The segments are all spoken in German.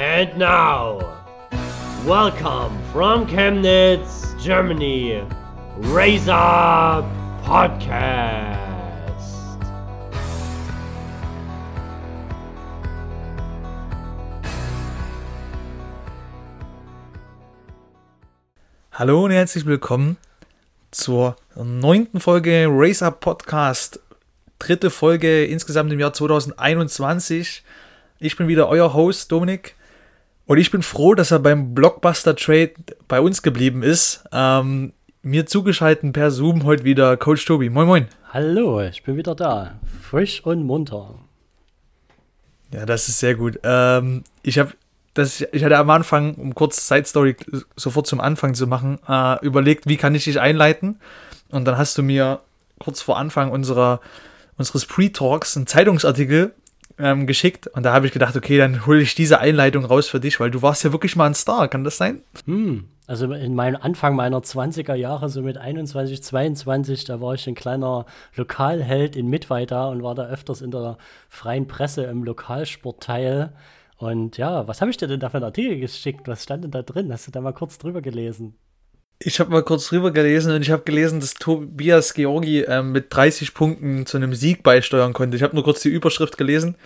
And now, welcome from Chemnitz, Germany, Razor Podcast. Hallo und herzlich willkommen zur neunten Folge Racer Podcast. Dritte Folge insgesamt im Jahr 2021. Ich bin wieder euer Host Dominik und ich bin froh, dass er beim Blockbuster Trade bei uns geblieben ist. Ähm, mir zugeschaltet per Zoom heute wieder Coach Tobi. Moin, moin. Hallo, ich bin wieder da. Frisch und munter. Ja, das ist sehr gut. Ähm, ich habe das, ich hatte am Anfang, um kurz Side Story sofort zum Anfang zu machen, äh, überlegt, wie kann ich dich einleiten? Und dann hast du mir kurz vor Anfang unserer, unseres Pre-Talks einen Zeitungsartikel ähm, geschickt und da habe ich gedacht, okay, dann hole ich diese Einleitung raus für dich, weil du warst ja wirklich mal ein Star, kann das sein? Hm, also in meinem Anfang meiner 20er Jahre, so mit 21, 22, da war ich ein kleiner Lokalheld in Mittweida und war da öfters in der freien Presse im Lokalsportteil. Und ja, was habe ich dir denn da für einen Artikel geschickt? Was stand denn da drin? Hast du da mal kurz drüber gelesen? Ich habe mal kurz drüber gelesen und ich habe gelesen, dass Tobias Georgi ähm, mit 30 Punkten zu einem Sieg beisteuern konnte. Ich habe nur kurz die Überschrift gelesen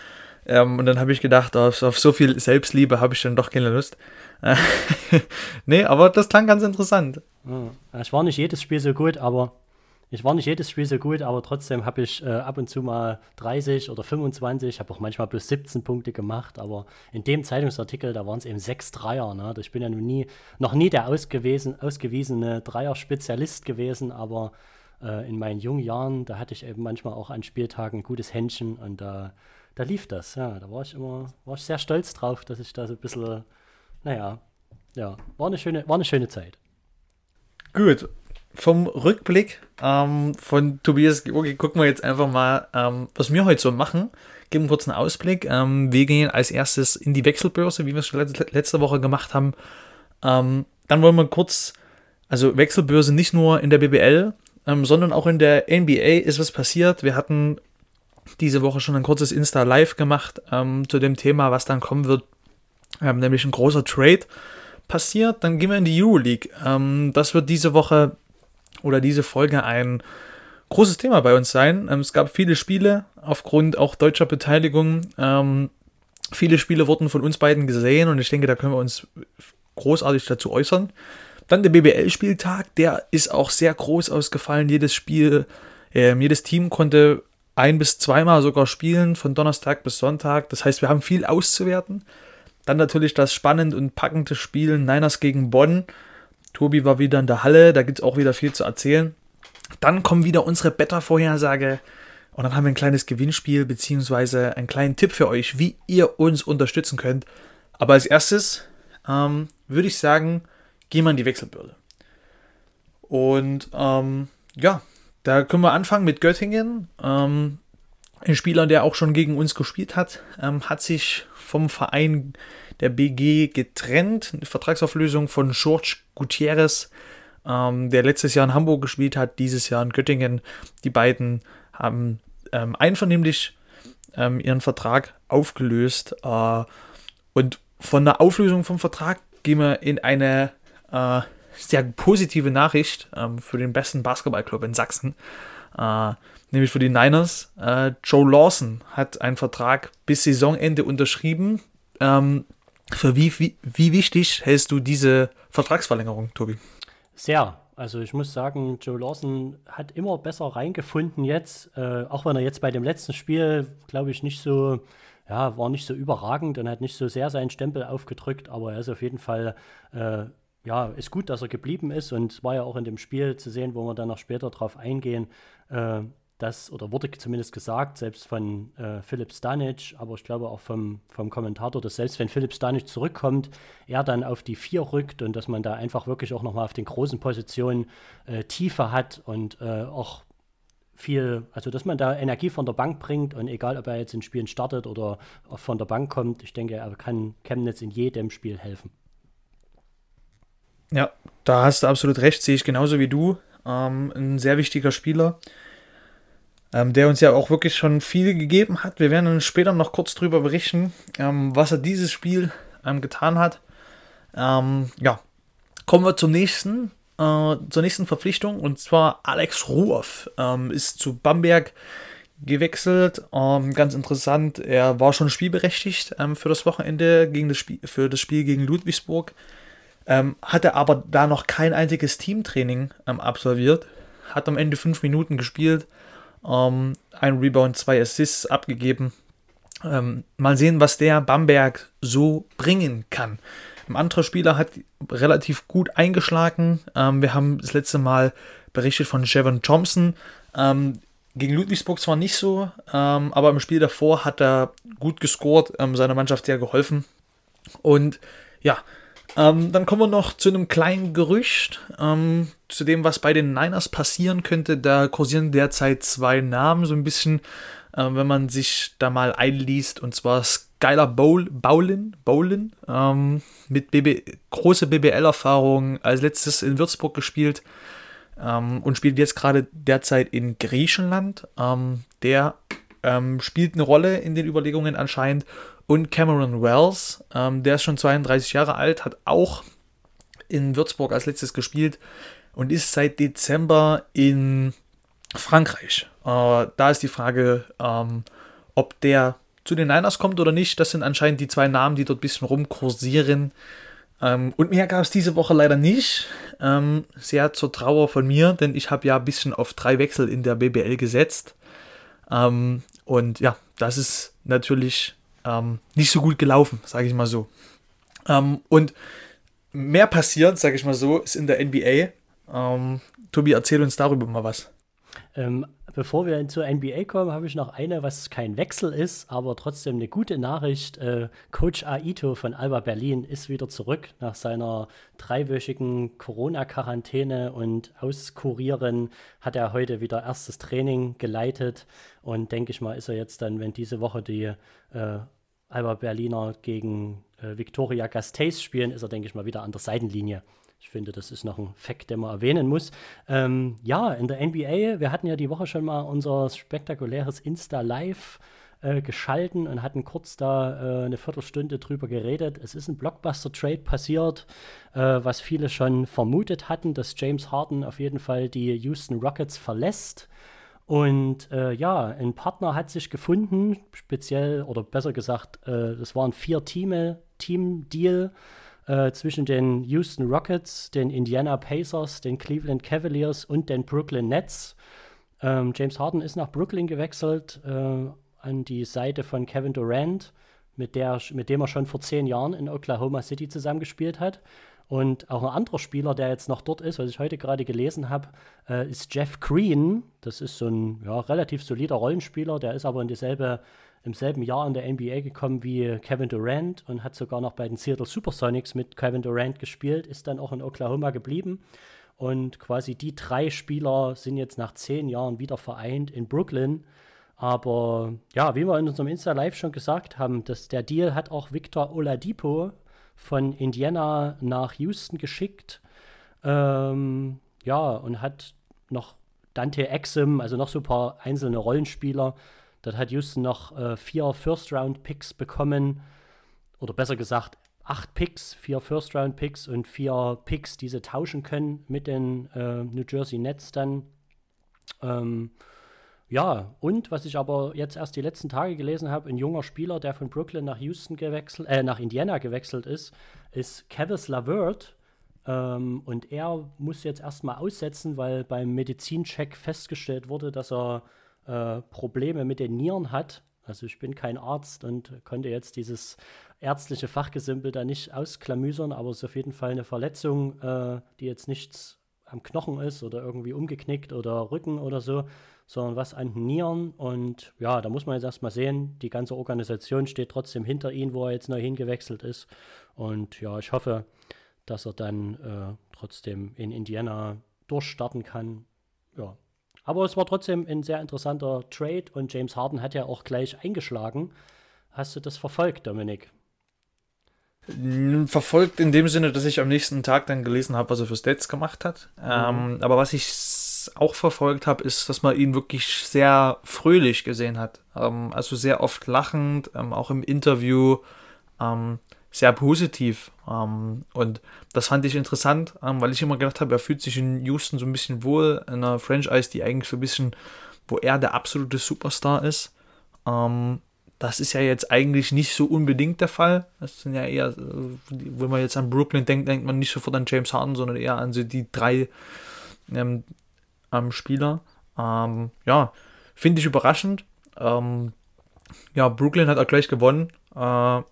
ähm, und dann habe ich gedacht, auf, auf, so viel Selbstliebe habe ich dann doch keine Lust. nee, aber das klang ganz interessant. Ich war nicht jedes Spiel so gut, aber ich war nicht jedes Spiel so gut, aber trotzdem habe ich äh, ab und zu mal 30 oder 25, habe auch manchmal plus 17 Punkte gemacht, aber in dem Zeitungsartikel, da waren es eben sechs Dreier. Ne? Ich bin ja nie, noch nie der ausgewiesen, ausgewiesene Dreier-Spezialist gewesen, aber äh, in meinen jungen Jahren, da hatte ich eben manchmal auch an Spieltagen ein gutes Händchen und da, da lief das. Ja, da war ich immer, war ich sehr stolz drauf, dass ich da so ein bisschen, naja, ja, war eine schöne, war eine schöne Zeit. Gut, vom Rückblick ähm, von Tobias Georgi gucken wir jetzt einfach mal, ähm, was wir heute so machen. Geben einen kurzen Ausblick. Ähm, wir gehen als erstes in die Wechselbörse, wie wir es schon letzte Woche gemacht haben. Ähm, dann wollen wir kurz, also Wechselbörse nicht nur in der BBL, ähm, sondern auch in der NBA ist was passiert. Wir hatten diese Woche schon ein kurzes Insta Live gemacht ähm, zu dem Thema, was dann kommen wird, nämlich ein großer Trade passiert. Dann gehen wir in die Euroleague. das wird diese Woche oder diese Folge ein großes Thema bei uns sein. Ähm, es gab viele Spiele aufgrund auch deutscher Beteiligung. Ähm, viele Spiele wurden von uns beiden gesehen und ich denke, da können wir uns großartig dazu äußern. Dann der BBL-Spieltag, der ist auch sehr groß ausgefallen. Jedes Spiel, äh, jedes Team konnte ein bis zweimal sogar spielen, von Donnerstag bis Sonntag. Das heißt, wir haben viel auszuwerten. Dann natürlich das spannende und packende Spiel Niners gegen Bonn. Tobi war wieder in der Halle, da gibt es auch wieder viel zu erzählen. Dann kommt wieder unsere Beta-Vorhersage und dann haben wir ein kleines Gewinnspiel beziehungsweise einen kleinen Tipp für euch, wie ihr uns unterstützen könnt. Aber als erstes ähm, würde ich sagen, gehen wir in die Wechselbörde. Und ähm, ja, da können wir anfangen mit Göttingen. Ähm, ein Spieler, der auch schon gegen uns gespielt hat, ähm, hat sich vom Verein der BG getrennt. Eine Vertragsauflösung von George Gutierrez, ähm, der letztes Jahr in Hamburg gespielt hat, dieses Jahr in Göttingen. Die beiden haben ähm, einvernehmlich ähm, ihren Vertrag aufgelöst. Äh, und von der Auflösung vom Vertrag gehen wir in eine äh, sehr positive Nachricht ähm, für den besten Basketballclub in Sachsen. Äh, nämlich für die Niners. Äh, Joe Lawson hat einen Vertrag bis Saisonende unterschrieben. Ähm, für wie, wie, wie wichtig hältst du diese Vertragsverlängerung, Tobi? Sehr. Also ich muss sagen, Joe Lawson hat immer besser reingefunden jetzt, äh, auch wenn er jetzt bei dem letzten Spiel, glaube ich, nicht so, ja, war nicht so überragend und hat nicht so sehr seinen Stempel aufgedrückt, aber er ist auf jeden Fall, äh, ja, ist gut, dass er geblieben ist und es war ja auch in dem Spiel zu sehen, wo wir dann noch später drauf eingehen, äh, dass, oder wurde zumindest gesagt, selbst von äh, Philipp Stanic, aber ich glaube auch vom, vom Kommentator, dass selbst wenn Philipp Stanic zurückkommt, er dann auf die vier rückt und dass man da einfach wirklich auch nochmal auf den großen Positionen äh, Tiefe hat und äh, auch viel, also dass man da Energie von der Bank bringt und egal, ob er jetzt in Spielen startet oder von der Bank kommt, ich denke, er kann Chemnitz in jedem Spiel helfen. Ja, da hast du absolut recht, sehe ich genauso wie du. Ähm, ein sehr wichtiger Spieler ähm, der uns ja auch wirklich schon viel gegeben hat. Wir werden dann später noch kurz drüber berichten, ähm, was er dieses Spiel ähm, getan hat. Ähm, ja, kommen wir zum nächsten, äh, zur nächsten Verpflichtung und zwar Alex Ruoff ähm, ist zu Bamberg gewechselt. Ähm, ganz interessant, er war schon spielberechtigt ähm, für das Wochenende gegen das Spiel, für das Spiel gegen Ludwigsburg, ähm, hatte aber da noch kein einziges Teamtraining absolviert, hat am Ende fünf Minuten gespielt, ähm, ein Rebound, zwei Assists abgegeben. Ähm, mal sehen, was der Bamberg so bringen kann. Ein anderer Spieler hat relativ gut eingeschlagen. wir haben das letzte Mal berichtet von Jevon Thompson. Ähm, gegen Ludwigsburg zwar nicht so, ähm, aber im Spiel davor hat er gut gescored, ähm, seiner Mannschaft sehr geholfen. Und ja, ähm, dann kommen wir noch zu einem kleinen Gerücht, ähm, zu dem, was bei den Niners passieren könnte. Da kursieren derzeit zwei Namen, so ein bisschen, äh, wenn man sich da mal einliest, und zwar Skylar Bowl, Bowlin, Bowlin ähm, mit BB, große BBL-Erfahrung, als letztes in Würzburg gespielt ähm, und spielt jetzt gerade derzeit in Griechenland. Ähm, der ähm, spielt eine Rolle in den Überlegungen anscheinend. Und Cameron Wells, ähm, der ist schon 32 Jahre alt, hat auch in Würzburg als letztes gespielt und ist seit Dezember in Frankreich. Äh, da ist die Frage, ähm, ob der zu den Niners kommt oder nicht. Das sind anscheinend die zwei Namen, die dort ein bisschen rumkursieren. Ähm, und mehr gab es diese Woche leider nicht. Ähm, sehr zur Trauer von mir, denn ich habe ja ein bisschen auf drei Wechsel in der BBL gesetzt. Ähm, und ja, das ist natürlich ähm, nicht so gut gelaufen, sage ich mal so. Ähm, und mehr passiert, sage ich mal so, ist in der NBA. Ähm, Tobi, erzähl uns darüber mal was. Ähm, bevor wir zur NBA kommen, habe ich noch eine, was kein Wechsel ist, aber trotzdem eine gute Nachricht. Äh, Coach Aito von Alba Berlin ist wieder zurück nach seiner dreiwöchigen Corona-Quarantäne und Auskurieren hat er heute wieder erstes Training geleitet und denke ich mal, ist er jetzt dann, wenn diese Woche die äh, Alba Berliner gegen äh, Victoria Gasteis spielen, ist er, denke ich mal, wieder an der Seitenlinie. Ich finde, das ist noch ein Fakt, den man erwähnen muss. Ähm, ja, in der NBA, wir hatten ja die Woche schon mal unser spektakuläres Insta-Live äh, geschalten und hatten kurz da äh, eine Viertelstunde drüber geredet. Es ist ein Blockbuster-Trade passiert, äh, was viele schon vermutet hatten, dass James Harden auf jeden Fall die Houston Rockets verlässt. Und äh, ja, ein Partner hat sich gefunden, speziell oder besser gesagt, äh, das waren vier Team, Team-Deal äh, zwischen den Houston Rockets, den Indiana Pacers, den Cleveland Cavaliers und den Brooklyn Nets. Ähm, James Harden ist nach Brooklyn gewechselt äh, an die Seite von Kevin Durant, mit, der, mit dem er schon vor zehn Jahren in Oklahoma City zusammengespielt hat. Und auch ein anderer Spieler, der jetzt noch dort ist, was ich heute gerade gelesen habe, äh, ist Jeff Green. Das ist so ein ja, relativ solider Rollenspieler, der ist aber in dieselbe im selben Jahr in der NBA gekommen wie Kevin Durant und hat sogar noch bei den Seattle Supersonics mit Kevin Durant gespielt, ist dann auch in Oklahoma geblieben. Und quasi die drei Spieler sind jetzt nach zehn Jahren wieder vereint in Brooklyn. Aber ja, wie wir in unserem Insta Live schon gesagt haben, dass der Deal hat auch Victor Oladipo von Indiana nach Houston geschickt. Ähm, ja, und hat noch Dante Exum, also noch so ein paar einzelne Rollenspieler Dort hat Houston noch äh, vier First-Round-Picks bekommen. Oder besser gesagt, acht Picks, vier First-Round-Picks und vier Picks, die sie tauschen können mit den äh, New Jersey Nets dann. Ähm, ja, und was ich aber jetzt erst die letzten Tage gelesen habe, ein junger Spieler, der von Brooklyn nach Houston gewechselt, äh, nach Indiana gewechselt ist, ist Kevis Lavert. Ähm, und er muss jetzt erstmal aussetzen, weil beim Medizincheck festgestellt wurde, dass er äh, Probleme mit den Nieren hat. Also ich bin kein Arzt und konnte jetzt dieses ärztliche Fachgesimpel da nicht ausklamüsern, aber es ist auf jeden Fall eine Verletzung, äh, die jetzt nichts am Knochen ist oder irgendwie umgeknickt oder Rücken oder so, sondern was an den Nieren. Und ja, da muss man jetzt erstmal sehen, die ganze Organisation steht trotzdem hinter ihm, wo er jetzt neu hingewechselt ist. Und ja, ich hoffe, dass er dann äh, trotzdem in Indiana durchstarten kann. Ja, aber es war trotzdem ein sehr interessanter Trade und James Harden hat ja auch gleich eingeschlagen. Hast du das verfolgt, Dominik? Verfolgt in dem Sinne, dass ich am nächsten Tag dann gelesen habe, was er für Stats gemacht hat. Mhm. Ähm, aber was ich auch verfolgt habe, ist, dass man ihn wirklich sehr fröhlich gesehen hat. Ähm, also sehr oft lachend, ähm, auch im Interview. Sehr positiv. Ähm, und das fand ich interessant, ähm, weil ich immer gedacht habe, er fühlt sich in Houston so ein bisschen wohl, in einer Franchise, die eigentlich so ein bisschen, wo er der absolute Superstar ist. Ähm, das ist ja jetzt eigentlich nicht so unbedingt der Fall. Das sind ja eher, äh, wenn man jetzt an Brooklyn denkt, denkt man nicht sofort an James Harden, sondern eher an so die drei ähm, Spieler. Ähm, ja, finde ich überraschend. Ähm, ja, Brooklyn hat auch gleich gewonnen. Äh,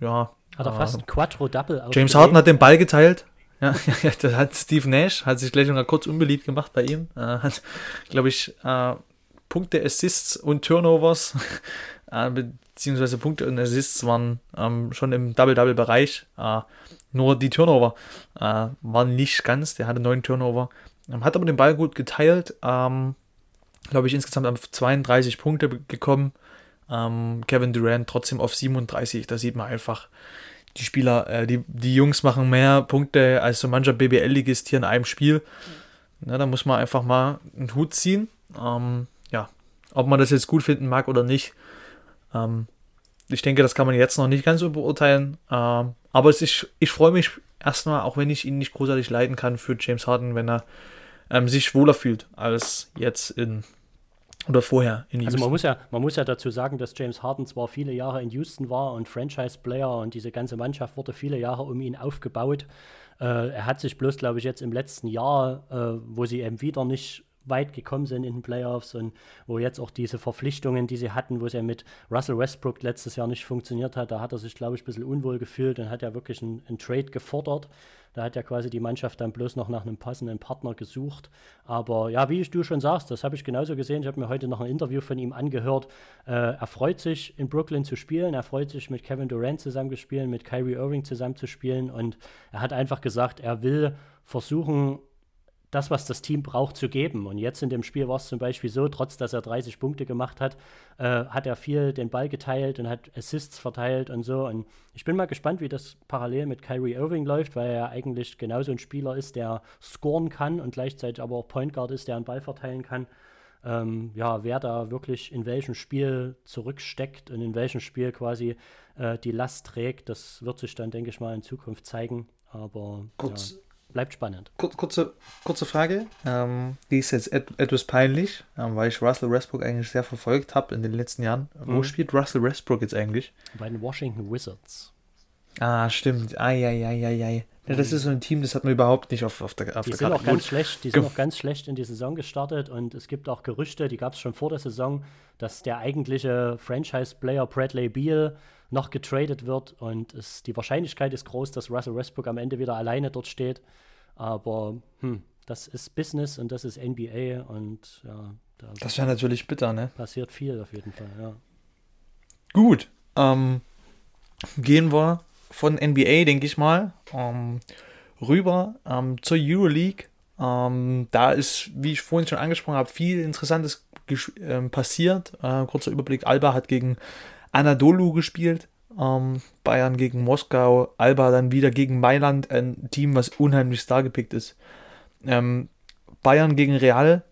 ja. Hat er fast ein Quattro-Double James Harden hat den Ball geteilt. Ja, ja, das hat Steve Nash, hat sich gleich noch kurz unbeliebt gemacht bei ihm. Äh, hat, glaube ich, äh, Punkte, Assists und Turnovers, äh, beziehungsweise Punkte und Assists waren ähm, schon im Double-Double-Bereich. Äh, nur die Turnover äh, waren nicht ganz. Der hatte neun Turnover. Ähm, hat aber den Ball gut geteilt. Ähm, glaube ich, insgesamt auf 32 Punkte gekommen. Ähm, Kevin Durant trotzdem auf 37. Da sieht man einfach, die Spieler, äh, die, die Jungs machen mehr Punkte als so mancher BBL-Ligist hier in einem Spiel. Na, da muss man einfach mal einen Hut ziehen. Ähm, ja, ob man das jetzt gut finden mag oder nicht. Ähm, ich denke, das kann man jetzt noch nicht ganz so beurteilen. Ähm, aber es ist, ich freue mich erstmal, auch wenn ich ihn nicht großartig leiden kann, für James Harden, wenn er ähm, sich wohler fühlt als jetzt in oder vorher in Houston. Also man muss, ja, man muss ja dazu sagen, dass James Harden zwar viele Jahre in Houston war und Franchise-Player und diese ganze Mannschaft wurde viele Jahre um ihn aufgebaut. Äh, er hat sich bloß, glaube ich, jetzt im letzten Jahr, äh, wo sie eben wieder nicht weit gekommen sind in den Playoffs und wo jetzt auch diese Verpflichtungen, die sie hatten, wo es ja mit Russell Westbrook letztes Jahr nicht funktioniert hat, da hat er sich, glaube ich, ein bisschen unwohl gefühlt und hat ja wirklich einen, einen Trade gefordert. Da hat ja quasi die Mannschaft dann bloß noch nach einem passenden Partner gesucht. Aber ja, wie du schon sagst, das habe ich genauso gesehen. Ich habe mir heute noch ein Interview von ihm angehört. Äh, er freut sich, in Brooklyn zu spielen. Er freut sich, mit Kevin Durant zusammen zu spielen, mit Kyrie Irving zusammen zu spielen. Und er hat einfach gesagt, er will versuchen, das, was das Team braucht, zu geben. Und jetzt in dem Spiel war es zum Beispiel so, trotz dass er 30 Punkte gemacht hat, äh, hat er viel den Ball geteilt und hat Assists verteilt und so. Und ich bin mal gespannt, wie das parallel mit Kyrie Irving läuft, weil er eigentlich genauso ein Spieler ist, der scoren kann und gleichzeitig aber auch Point Guard ist, der einen Ball verteilen kann. Ähm, ja, wer da wirklich in welchem Spiel zurücksteckt und in welchem Spiel quasi äh, die Last trägt, das wird sich dann, denke ich mal, in Zukunft zeigen. Aber Kurz, ja bleibt spannend. Kur kurze, kurze Frage, ähm, die ist jetzt et etwas peinlich, ähm, weil ich Russell Westbrook eigentlich sehr verfolgt habe in den letzten Jahren. Mhm. Wo spielt Russell Westbrook jetzt eigentlich? Bei den Washington Wizards. Ah, stimmt. Eieieiei. Ja, das ist so ein Team, das hat man überhaupt nicht auf, auf der auf Die der sind auch ganz schlecht, die sind auch ganz schlecht in die Saison gestartet und es gibt auch Gerüchte, die gab es schon vor der Saison, dass der eigentliche Franchise-Player Bradley Beal noch getradet wird und es, die Wahrscheinlichkeit ist groß, dass Russell Westbrook am Ende wieder alleine dort steht. Aber hm, das ist Business und das ist NBA und ja. Da das wäre natürlich bitter, ne? Passiert viel auf jeden Fall, ja. Gut. Ähm, gehen wir von NBA, denke ich mal, ähm, rüber ähm, zur Euroleague. Ähm, da ist, wie ich vorhin schon angesprochen habe, viel Interessantes ähm, passiert. Äh, kurzer Überblick: Alba hat gegen Anadolu gespielt. Ähm, Bayern gegen Moskau, Alba dann wieder gegen Mailand, ein Team, was unheimlich star gepickt ist. Ähm, Bayern gegen Real,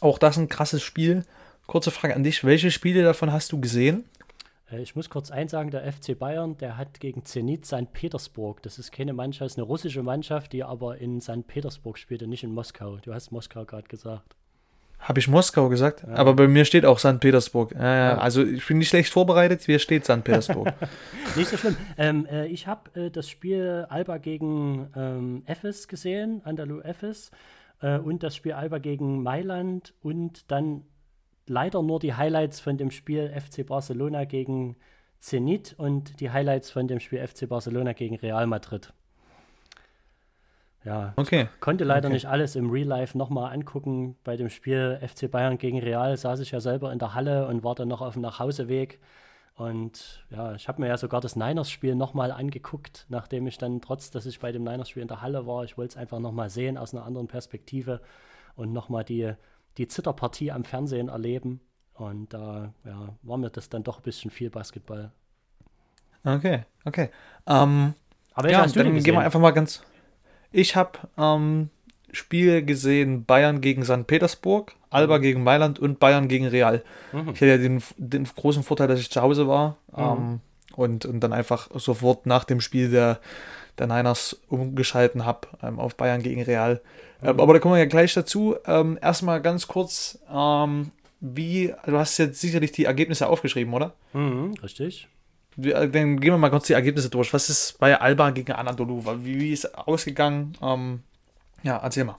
auch das ein krasses Spiel. Kurze Frage an dich, welche Spiele davon hast du gesehen? Äh, ich muss kurz eins sagen, der FC Bayern, der hat gegen Zenit St. Petersburg, das ist keine Mannschaft, ist eine russische Mannschaft, die aber in St. Petersburg spielt und nicht in Moskau. Du hast Moskau gerade gesagt. Habe ich Moskau gesagt? Ja. Aber bei mir steht auch St. Petersburg. Äh, ja. Also ich bin nicht schlecht vorbereitet, hier steht St. Petersburg. nicht so schlimm. Ähm, äh, ich habe äh, das Spiel Alba gegen ähm, Efes gesehen, Andalu Efes, äh, und das Spiel Alba gegen Mailand und dann leider nur die Highlights von dem Spiel FC Barcelona gegen Zenit und die Highlights von dem Spiel FC Barcelona gegen Real Madrid. Ja, okay. konnte leider okay. nicht alles im Real Life nochmal angucken. Bei dem Spiel FC Bayern gegen Real saß ich ja selber in der Halle und war dann noch auf dem Nachhauseweg. Und ja, ich habe mir ja sogar das Niners-Spiel nochmal angeguckt, nachdem ich dann, trotz dass ich bei dem Niners-Spiel in der Halle war, ich wollte es einfach nochmal sehen aus einer anderen Perspektive und nochmal die, die Zitterpartie am Fernsehen erleben. Und da ja, war mir das dann doch ein bisschen viel Basketball. Okay, okay. Ähm, Aber ja, dann gehen wir einfach mal ganz. Ich habe ähm, Spiel gesehen: Bayern gegen St. Petersburg, Alba mhm. gegen Mailand und Bayern gegen Real. Mhm. Ich hatte ja den, den, großen Vorteil, dass ich zu Hause war. Mhm. Ähm, und, und dann einfach sofort nach dem Spiel der, der Niners umgeschalten habe ähm, auf Bayern gegen Real. Ähm, mhm. aber da kommen wir ja gleich dazu. Ähm, erstmal ganz kurz, ähm, wie, du hast jetzt sicherlich die Ergebnisse aufgeschrieben, oder? Mhm, richtig. Äh, dann gehen wir mal kurz die Ergebnisse durch. Was ist bei Alba gegen Anadolu? Wie, wie ist ausgegangen? Ähm, ja, erzähl mal.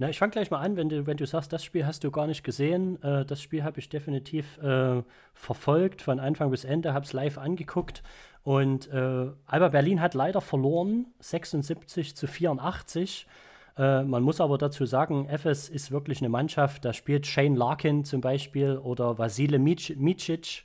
Na, ich fange gleich mal an, wenn du, wenn du sagst, das Spiel hast du gar nicht gesehen. Äh, das Spiel habe ich definitiv äh, verfolgt, von Anfang bis Ende, habe es live angeguckt. Und äh, Alba Berlin hat leider verloren, 76 zu 84. Äh, man muss aber dazu sagen, FS ist wirklich eine Mannschaft, da spielt Shane Larkin zum Beispiel oder Vasile Micic.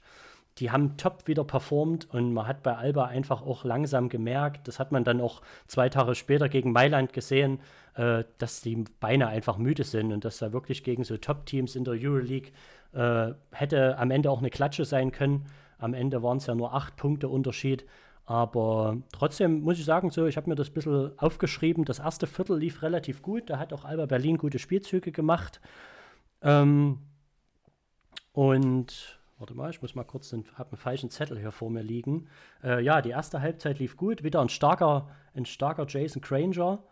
Die haben top wieder performt und man hat bei Alba einfach auch langsam gemerkt, das hat man dann auch zwei Tage später gegen Mailand gesehen, äh, dass die Beine einfach müde sind und dass da wirklich gegen so Top-Teams in der Euroleague äh, hätte am Ende auch eine Klatsche sein können. Am Ende waren es ja nur acht Punkte Unterschied. Aber trotzdem muss ich sagen, so, ich habe mir das ein bisschen aufgeschrieben. Das erste Viertel lief relativ gut. Da hat auch Alba Berlin gute Spielzüge gemacht. Ähm, und warte mal, ich muss mal kurz den, habe einen falschen Zettel hier vor mir liegen. Äh, ja, die erste Halbzeit lief gut. Wieder ein starker, ein starker Jason Granger.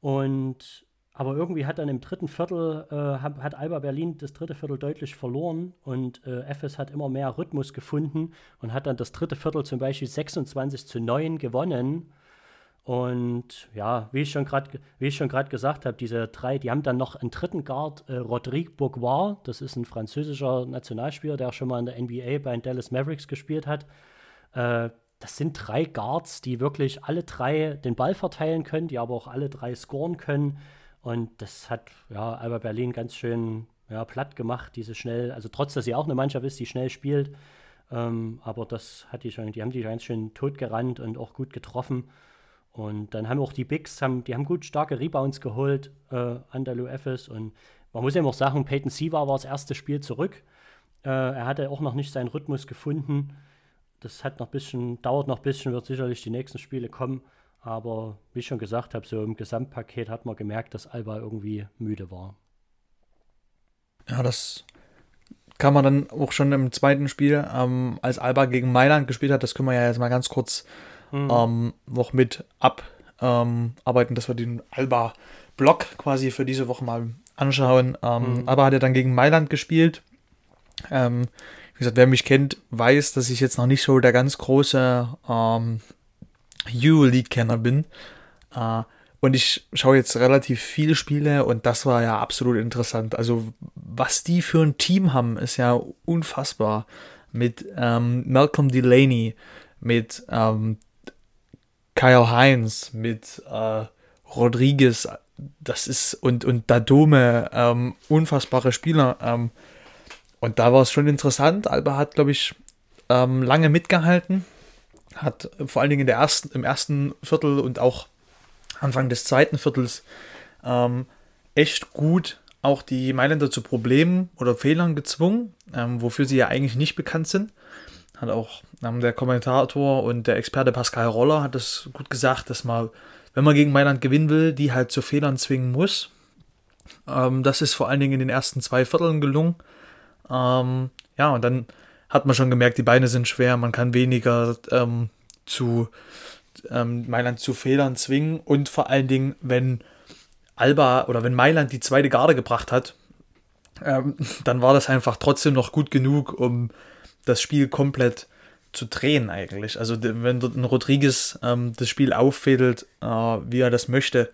Und aber irgendwie hat dann im dritten Viertel, äh, hat, Alba Berlin das dritte Viertel deutlich verloren und äh, FS hat immer mehr Rhythmus gefunden und hat dann das dritte Viertel zum Beispiel 26 zu 9 gewonnen. Und ja, wie ich schon gerade gesagt habe, diese drei, die haben dann noch einen dritten Guard, äh, Rodrigue Bourgois, das ist ein französischer Nationalspieler, der schon mal in der NBA bei den Dallas Mavericks gespielt hat. Äh, das sind drei Guards, die wirklich alle drei den Ball verteilen können, die aber auch alle drei scoren können. Und das hat ja Alba Berlin ganz schön ja, platt gemacht, diese schnell, also trotz, dass sie auch eine Mannschaft ist, die schnell spielt. Ähm, aber das hat die schon, die haben die ganz schön totgerannt und auch gut getroffen. Und dann haben auch die Bigs, haben, die haben gut starke Rebounds geholt äh, an der LUFs. Und man muss ja auch sagen, Peyton Siva war das erste Spiel zurück. Äh, er hatte auch noch nicht seinen Rhythmus gefunden. Das hat noch bisschen, dauert noch ein bisschen, wird sicherlich die nächsten Spiele kommen. Aber wie ich schon gesagt habe, so im Gesamtpaket hat man gemerkt, dass Alba irgendwie müde war. Ja, das kann man dann auch schon im zweiten Spiel, ähm, als Alba gegen Mailand gespielt hat, das können wir ja jetzt mal ganz kurz mhm. ähm, noch mit abarbeiten, ähm, dass wir den Alba-Block quasi für diese Woche mal anschauen. Ähm, mhm. Alba hat ja dann gegen Mailand gespielt. Ähm, wie gesagt, wer mich kennt, weiß, dass ich jetzt noch nicht so der ganz große Euroleague-Kenner bin. Äh, und ich schaue jetzt relativ viele Spiele und das war ja absolut interessant. Also, was die für ein Team haben, ist ja unfassbar. Mit ähm, Malcolm Delaney, mit ähm, Kyle Heinz, mit äh, Rodriguez, das ist und, und Dadome, ähm, unfassbare Spieler. Ähm, und da war es schon interessant. Alba hat, glaube ich, ähm, lange mitgehalten hat vor allen Dingen in der ersten, im ersten Viertel und auch Anfang des zweiten Viertels ähm, echt gut auch die Mailänder zu Problemen oder Fehlern gezwungen, ähm, wofür sie ja eigentlich nicht bekannt sind. Hat auch ähm, der Kommentator und der Experte Pascal Roller hat das gut gesagt, dass man, wenn man gegen Mailand gewinnen will, die halt zu Fehlern zwingen muss. Ähm, das ist vor allen Dingen in den ersten zwei Vierteln gelungen. Ähm, ja, und dann hat man schon gemerkt, die Beine sind schwer, man kann weniger ähm, zu ähm, Mailand zu Fehlern zwingen und vor allen Dingen, wenn Alba oder wenn Mailand die zweite Garde gebracht hat, ähm, dann war das einfach trotzdem noch gut genug, um das Spiel komplett zu drehen eigentlich. Also wenn dort ein Rodriguez ähm, das Spiel auffädelt, äh, wie er das möchte,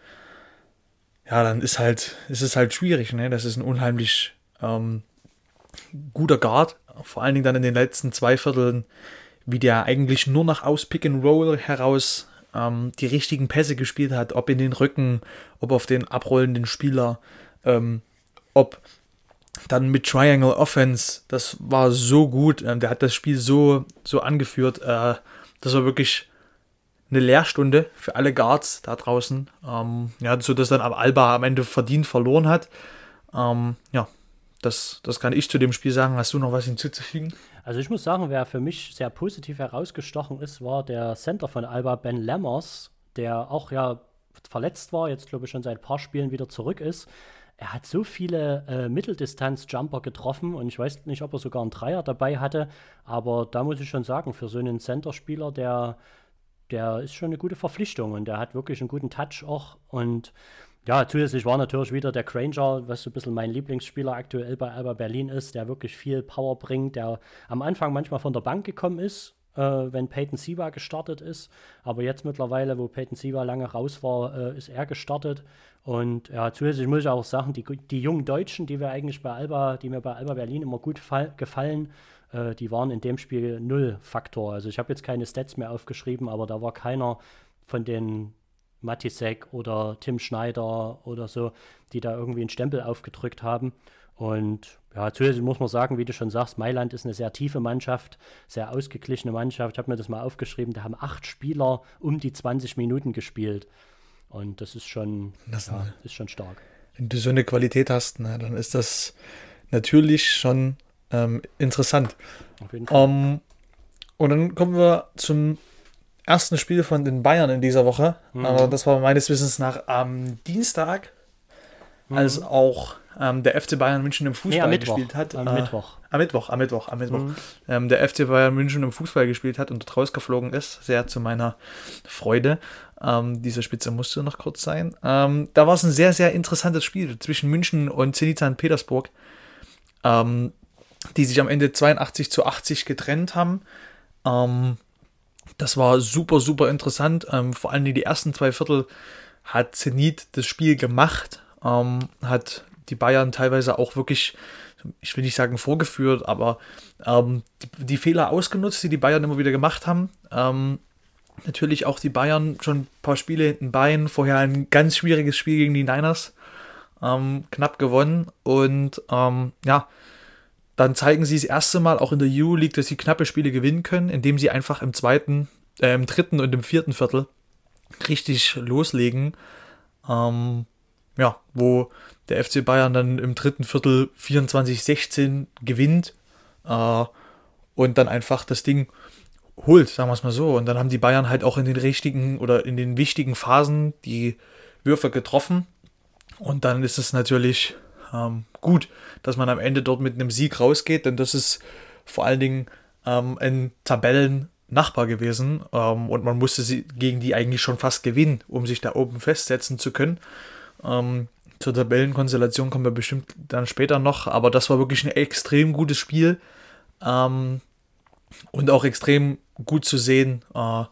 ja, dann ist halt, ist es halt schwierig. Ne? Das ist ein unheimlich ähm, guter Guard, vor allen Dingen dann in den letzten zwei Vierteln, wie der eigentlich nur noch aus Pick and Roll heraus ähm, die richtigen Pässe gespielt hat, ob in den Rücken, ob auf den abrollenden Spieler, ähm, ob dann mit Triangle Offense, das war so gut, ähm, der hat das Spiel so, so angeführt, äh, das war wirklich eine Lehrstunde für alle Guards da draußen, ähm, ja, so dass dann Alba am Ende verdient verloren hat. Ähm, ja, das, das kann ich zu dem Spiel sagen. Hast du noch was hinzuzufügen? Also ich muss sagen, wer für mich sehr positiv herausgestochen ist, war der Center von Alba, Ben Lammers, der auch ja verletzt war, jetzt glaube ich schon seit ein paar Spielen wieder zurück ist. Er hat so viele äh, Mitteldistanz-Jumper getroffen und ich weiß nicht, ob er sogar einen Dreier dabei hatte, aber da muss ich schon sagen, für so einen Center-Spieler, der, der ist schon eine gute Verpflichtung und der hat wirklich einen guten Touch auch. Und ja, zusätzlich war natürlich wieder der Granger, was so ein bisschen mein Lieblingsspieler aktuell bei Alba Berlin ist, der wirklich viel Power bringt, der am Anfang manchmal von der Bank gekommen ist, äh, wenn Peyton Siva gestartet ist. Aber jetzt mittlerweile, wo Peyton Siva lange raus war, äh, ist er gestartet. Und ja, zusätzlich muss ich auch sagen, die, die jungen Deutschen, die wir eigentlich bei Alba, die mir bei Alba Berlin immer gut gefallen, äh, die waren in dem Spiel null Faktor. Also ich habe jetzt keine Stats mehr aufgeschrieben, aber da war keiner von den Matisek oder Tim Schneider oder so, die da irgendwie einen Stempel aufgedrückt haben. Und ja, zusätzlich muss man sagen, wie du schon sagst, Mailand ist eine sehr tiefe Mannschaft, sehr ausgeglichene Mannschaft. Ich habe mir das mal aufgeschrieben, da haben acht Spieler um die 20 Minuten gespielt. Und das ist schon, das ja, ist schon stark. Wenn du so eine Qualität hast, ne, dann ist das natürlich schon ähm, interessant. Auf jeden Fall. Um, ähm, und dann kommen wir zum ersten Spiel von den Bayern in dieser Woche. Mhm. Aber das war meines Wissens nach am Dienstag, mhm. als auch ähm, der FC Bayern München im Fußball nee, gespielt hat. Am äh, Mittwoch. Am Mittwoch, am Mittwoch, am Mittwoch. Mhm. Ähm, der FC Bayern München im Fußball gespielt hat und dort rausgeflogen ist. Sehr zu meiner Freude. Ähm, diese Spitze musste noch kurz sein. Ähm, da war es ein sehr, sehr interessantes Spiel zwischen München und Zenit St. Petersburg, ähm, die sich am Ende 82 zu 80 getrennt haben. Ähm, das war super, super interessant. Ähm, vor allem die ersten zwei Viertel hat Zenit das Spiel gemacht, hat die Bayern teilweise auch wirklich, ich will nicht sagen vorgeführt, aber ähm, die, die, Fehler ausgenutzt, die die Bayern immer wieder gemacht haben. Ähm, natürlich auch die Bayern schon ein paar Spiele hinten Bein, vorher ein ganz schwieriges Spiel gegen die Niners, ähm, knapp gewonnen und ähm, ja, dann zeigen sie das erste Mal auch in der EU-League, dass sie knappe Spiele gewinnen können, indem sie einfach im zweiten, äh, im dritten und im vierten Viertel richtig loslegen. Ähm, ja, wo der FC Bayern dann im dritten Viertel 24-16 gewinnt äh, und dann einfach das Ding holt, sagen wir es mal so. Und dann haben die Bayern halt auch in den richtigen oder in den wichtigen Phasen die Würfe getroffen. Und dann ist es natürlich ähm, gut, dass man am Ende dort mit einem Sieg rausgeht, denn das ist vor allen Dingen ähm, ein Tabellennachbar gewesen ähm, und man musste sie gegen die eigentlich schon fast gewinnen, um sich da oben festsetzen zu können. Ähm, zur Tabellenkonstellation kommen wir bestimmt dann später noch, aber das war wirklich ein extrem gutes Spiel ähm, und auch extrem gut zu sehen, äh,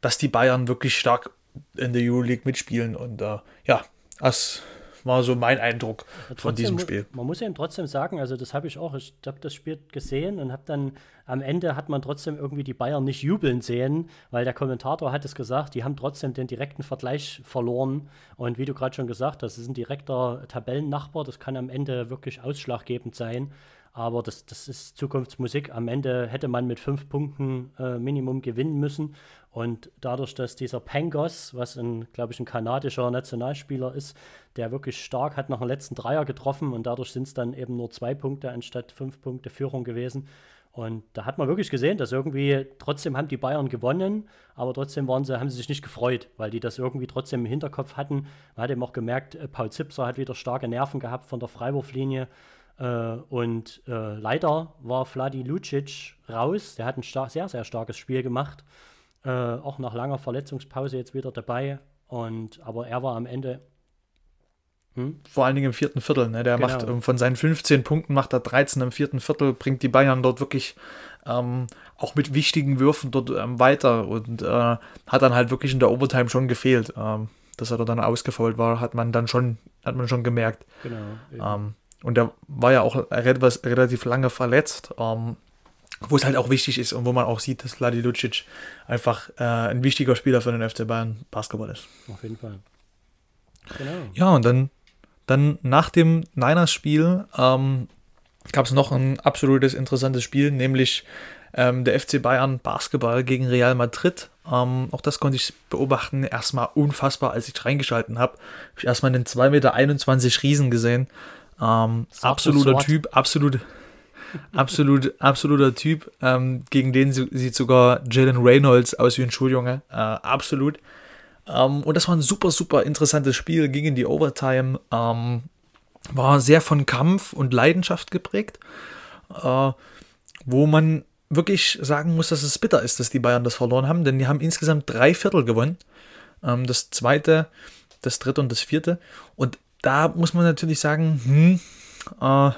dass die Bayern wirklich stark in der Euroleague mitspielen und äh, ja, das war so mein Eindruck trotzdem, von diesem Spiel. Man muss eben trotzdem sagen, also das habe ich auch, ich habe das Spiel gesehen und habe dann am Ende hat man trotzdem irgendwie die Bayern nicht jubeln sehen, weil der Kommentator hat es gesagt, die haben trotzdem den direkten Vergleich verloren und wie du gerade schon gesagt hast, das ist ein direkter Tabellennachbar, das kann am Ende wirklich ausschlaggebend sein. Aber das, das ist Zukunftsmusik. Am Ende hätte man mit fünf Punkten äh, Minimum gewinnen müssen. Und dadurch, dass dieser Pangos, was ein, glaube ich, ein kanadischer Nationalspieler ist, der wirklich stark hat, nach dem letzten Dreier getroffen und dadurch sind es dann eben nur zwei Punkte anstatt fünf Punkte Führung gewesen. Und da hat man wirklich gesehen, dass irgendwie trotzdem haben die Bayern gewonnen, aber trotzdem waren sie, haben sie sich nicht gefreut, weil die das irgendwie trotzdem im Hinterkopf hatten. Man hat eben auch gemerkt, äh, Paul Zipser hat wieder starke Nerven gehabt von der Freiwurflinie. Äh, und äh, leider war Vladi Lucic raus. Der hat ein sehr, sehr starkes Spiel gemacht. Äh, auch nach langer Verletzungspause jetzt wieder dabei. Und, aber er war am Ende. Hm? Vor allen Dingen im vierten Viertel. Ne? Der genau. macht ähm, von seinen 15 Punkten macht er 13 im vierten Viertel, bringt die Bayern dort wirklich ähm, auch mit wichtigen Würfen dort ähm, weiter und äh, hat dann halt wirklich in der Overtime schon gefehlt. Ähm, dass er dann ausgefault war, hat man dann schon, hat man schon gemerkt. Genau. Ähm, und der war ja auch relativ lange verletzt, ähm, wo es halt auch wichtig ist und wo man auch sieht, dass Vladi Lucic einfach äh, ein wichtiger Spieler für den FC Bayern Basketball ist. Auf jeden Fall. Genau. Ja, und dann, dann nach dem Niners-Spiel ähm, gab es noch ein absolutes interessantes Spiel, nämlich ähm, der FC Bayern Basketball gegen Real Madrid. Ähm, auch das konnte ich beobachten. Erstmal unfassbar, als ich reingeschalten habe. Habe ich erstmal einen 2,21 Meter Riesen gesehen. Ähm, absoluter Typ, absolut, absolut, absoluter Typ, ähm, gegen den sieht sogar Jalen Reynolds aus wie ein Schuljunge. Äh, absolut. Ähm, und das war ein super, super interessantes Spiel, ging in die Overtime. Ähm, war sehr von Kampf und Leidenschaft geprägt, äh, wo man wirklich sagen muss, dass es bitter ist, dass die Bayern das verloren haben, denn die haben insgesamt drei Viertel gewonnen. Ähm, das zweite, das dritte und das vierte. Und da muss man natürlich sagen, hm, äh,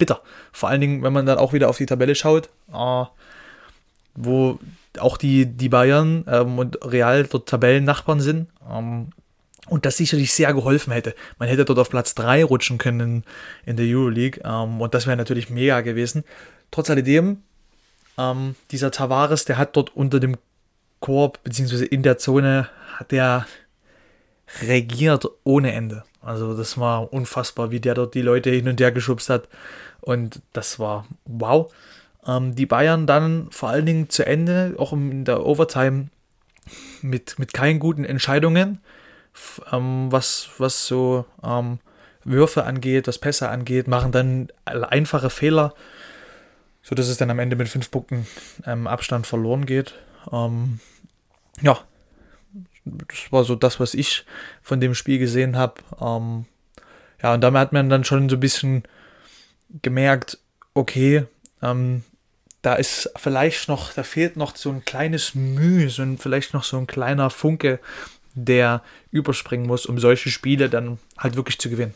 bitter. Vor allen Dingen, wenn man dann auch wieder auf die Tabelle schaut, äh, wo auch die, die Bayern ähm, und Real dort Tabellennachbarn sind. Ähm, und das sicherlich sehr geholfen hätte. Man hätte dort auf Platz 3 rutschen können in der Euroleague. Ähm, und das wäre natürlich mega gewesen. Trotz alledem, ähm, dieser Tavares, der hat dort unter dem Korb, beziehungsweise in der Zone, hat der regiert ohne Ende. Also das war unfassbar, wie der dort die Leute hin und her geschubst hat. Und das war wow. Ähm, die Bayern dann vor allen Dingen zu Ende, auch in der Overtime, mit, mit keinen guten Entscheidungen, ähm, was, was so ähm, Würfe angeht, was Pässe angeht, machen dann einfache Fehler, sodass es dann am Ende mit fünf Punkten ähm, Abstand verloren geht. Ähm, ja, das war so das, was ich von dem Spiel gesehen habe. Ähm, ja, und damit hat man dann schon so ein bisschen gemerkt, okay, ähm, da ist vielleicht noch, da fehlt noch so ein kleines Mühe, so ein, vielleicht noch so ein kleiner Funke, der überspringen muss, um solche Spiele dann halt wirklich zu gewinnen.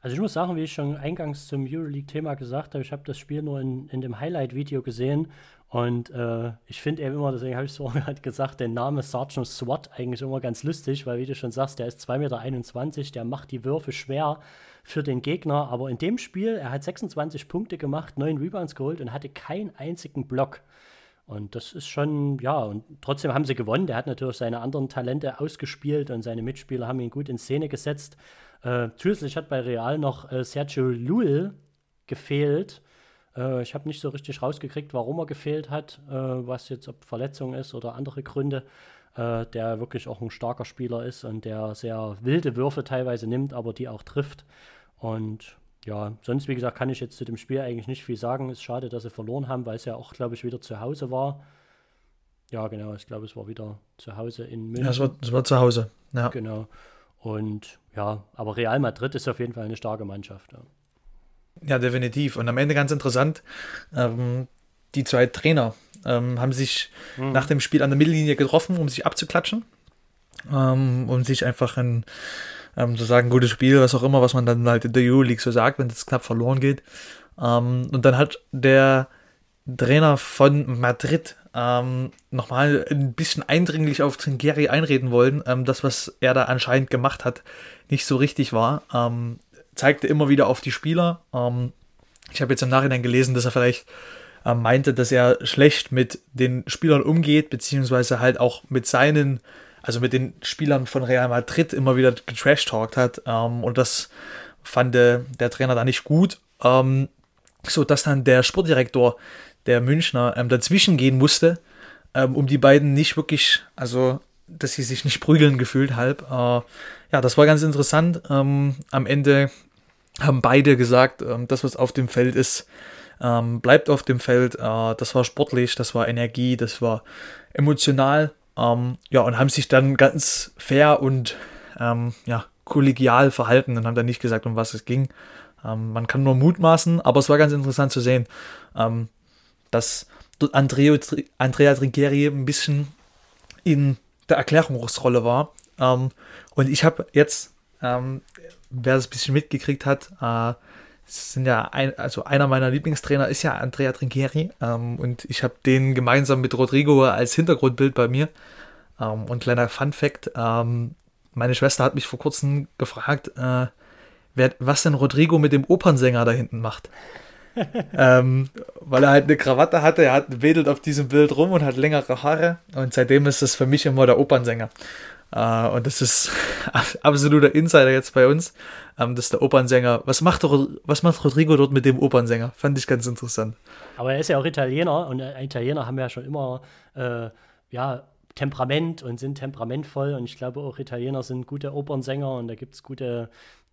Also ich muss sagen, wie ich schon eingangs zum Euroleague-Thema gesagt habe, ich habe das Spiel nur in, in dem Highlight-Video gesehen und äh, ich finde eben immer, deswegen habe ich so halt gesagt, den Namen Sergeant SWAT eigentlich immer ganz lustig, weil wie du schon sagst, der ist 2,21 Meter, der macht die Würfe schwer für den Gegner. Aber in dem Spiel, er hat 26 Punkte gemacht, 9 Rebounds geholt und hatte keinen einzigen Block. Und das ist schon, ja, und trotzdem haben sie gewonnen. Der hat natürlich seine anderen Talente ausgespielt und seine Mitspieler haben ihn gut in Szene gesetzt. Äh, zusätzlich hat bei Real noch äh, Sergio Llull gefehlt. Äh, ich habe nicht so richtig rausgekriegt, warum er gefehlt hat, äh, was jetzt ob Verletzung ist oder andere Gründe. Äh, der wirklich auch ein starker Spieler ist und der sehr wilde Würfe teilweise nimmt, aber die auch trifft. Und ja, sonst, wie gesagt, kann ich jetzt zu dem Spiel eigentlich nicht viel sagen. Ist schade, dass sie verloren haben, weil es ja auch, glaube ich, wieder zu Hause war. Ja, genau, ich glaube, es war wieder zu Hause in München. Ja, es war, es war zu Hause, ja. Genau. Und ja, aber Real Madrid ist auf jeden Fall eine starke Mannschaft. Ja. Ja, definitiv. Und am Ende ganz interessant, ähm, die zwei Trainer ähm, haben sich mhm. nach dem Spiel an der Mittellinie getroffen, um sich abzuklatschen, ähm, um sich einfach ein, ähm, zu sagen, gutes Spiel, was auch immer, was man dann halt in der Euroleague so sagt, wenn es knapp verloren geht. Ähm, und dann hat der Trainer von Madrid ähm, nochmal ein bisschen eindringlich auf Trinkieri einreden wollen, ähm, das, was er da anscheinend gemacht hat, nicht so richtig war. Ähm, zeigte immer wieder auf die Spieler. Ähm, ich habe jetzt im Nachhinein gelesen, dass er vielleicht äh, meinte, dass er schlecht mit den Spielern umgeht, beziehungsweise halt auch mit seinen, also mit den Spielern von Real Madrid immer wieder getrashtalkt hat. Ähm, und das fand der, Trainer da nicht gut. Ähm, so dass dann der Sportdirektor der Münchner ähm, dazwischen gehen musste, ähm, um die beiden nicht wirklich, also dass sie sich nicht prügeln gefühlt halb. Äh, ja, das war ganz interessant. Ähm, am Ende haben beide gesagt, ähm, das, was auf dem Feld ist, ähm, bleibt auf dem Feld. Äh, das war sportlich, das war Energie, das war emotional. Ähm, ja, und haben sich dann ganz fair und ähm, ja, kollegial verhalten und haben dann nicht gesagt, um was es ging. Ähm, man kann nur mutmaßen, aber es war ganz interessant zu sehen, ähm, dass Andrea, Andrea Trinchieri ein bisschen in der Erklärungsrolle war. und ich habe jetzt wer es ein bisschen mitgekriegt hat, äh, sind ja ein, also einer meiner Lieblingstrainer ist ja Andrea Trinchieri ähm, und ich habe den gemeinsam mit Rodrigo als Hintergrundbild bei mir. Ähm, und kleiner Fun Fact: ähm, Meine Schwester hat mich vor kurzem gefragt, äh, wer, was denn Rodrigo mit dem Opernsänger da hinten macht. ähm, weil er halt eine Krawatte hatte, er hat wedelt auf diesem Bild rum und hat längere Haare und seitdem ist das für mich immer der Opernsänger. Uh, und das ist absoluter Insider jetzt bei uns. Ähm, das ist der Opernsänger. Was macht, was macht Rodrigo dort mit dem Opernsänger? Fand ich ganz interessant. Aber er ist ja auch Italiener und äh, Italiener haben ja schon immer äh, ja, Temperament und sind temperamentvoll. Und ich glaube auch Italiener sind gute Opernsänger und da gibt es gute,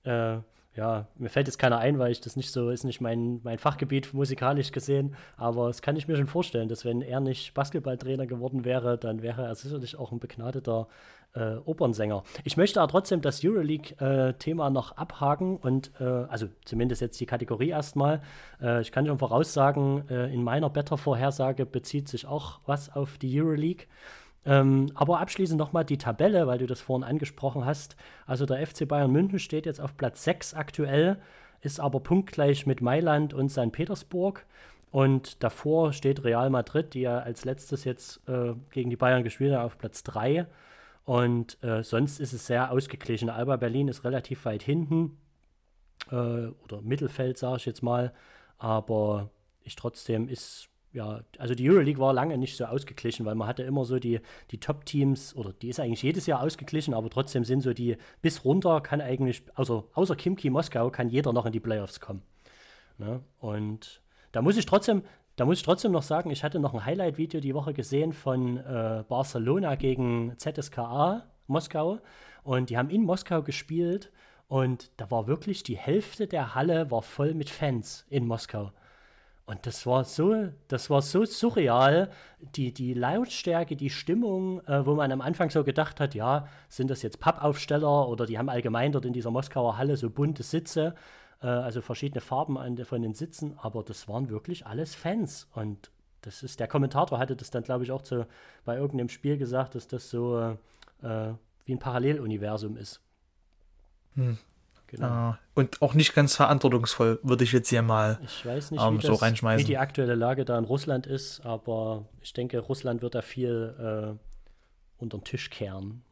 äh, ja, mir fällt jetzt keiner ein, weil ich das nicht so, ist nicht mein, mein Fachgebiet musikalisch gesehen, aber das kann ich mir schon vorstellen, dass wenn er nicht Basketballtrainer geworden wäre, dann wäre er sicherlich auch ein begnadeter äh, Opernsänger. Ich möchte aber trotzdem das Euroleague-Thema äh, noch abhaken und, äh, also zumindest jetzt die Kategorie erstmal. Äh, ich kann schon voraussagen, äh, in meiner Better-Vorhersage bezieht sich auch was auf die Euroleague. Ähm, aber abschließend nochmal die Tabelle, weil du das vorhin angesprochen hast. Also der FC Bayern München steht jetzt auf Platz 6 aktuell, ist aber punktgleich mit Mailand und St. Petersburg. Und davor steht Real Madrid, die ja als letztes jetzt äh, gegen die Bayern gespielt haben, auf Platz 3. Und äh, sonst ist es sehr ausgeglichen. Alba Berlin ist relativ weit hinten äh, oder Mittelfeld, sage ich jetzt mal. Aber ich trotzdem ist ja, also die Euroleague war lange nicht so ausgeglichen, weil man hatte immer so die, die Top-Teams, oder die ist eigentlich jedes Jahr ausgeglichen, aber trotzdem sind so die, bis runter kann eigentlich, also außer Kimki Moskau, kann jeder noch in die Playoffs kommen. Ne? Und da muss ich trotzdem, da muss ich trotzdem noch sagen, ich hatte noch ein Highlight-Video die Woche gesehen von äh, Barcelona gegen ZSKA Moskau. Und die haben in Moskau gespielt und da war wirklich die Hälfte der Halle war voll mit Fans in Moskau. Und das war so, das war so surreal, die, die Lautstärke, die Stimmung, äh, wo man am Anfang so gedacht hat, ja, sind das jetzt Pappaufsteller oder die haben allgemein dort in dieser Moskauer Halle so bunte Sitze, äh, also verschiedene Farben an, von den Sitzen, aber das waren wirklich alles Fans. Und das ist, der Kommentator hatte das dann, glaube ich, auch zu, bei irgendeinem Spiel gesagt, dass das so äh, wie ein Paralleluniversum ist. Hm. Genau. Äh, und auch nicht ganz verantwortungsvoll, würde ich jetzt hier mal ich weiß nicht, ähm, wie, so das, wie die aktuelle Lage da in Russland ist, aber ich denke, Russland wird da viel äh, unter den Tisch kehren.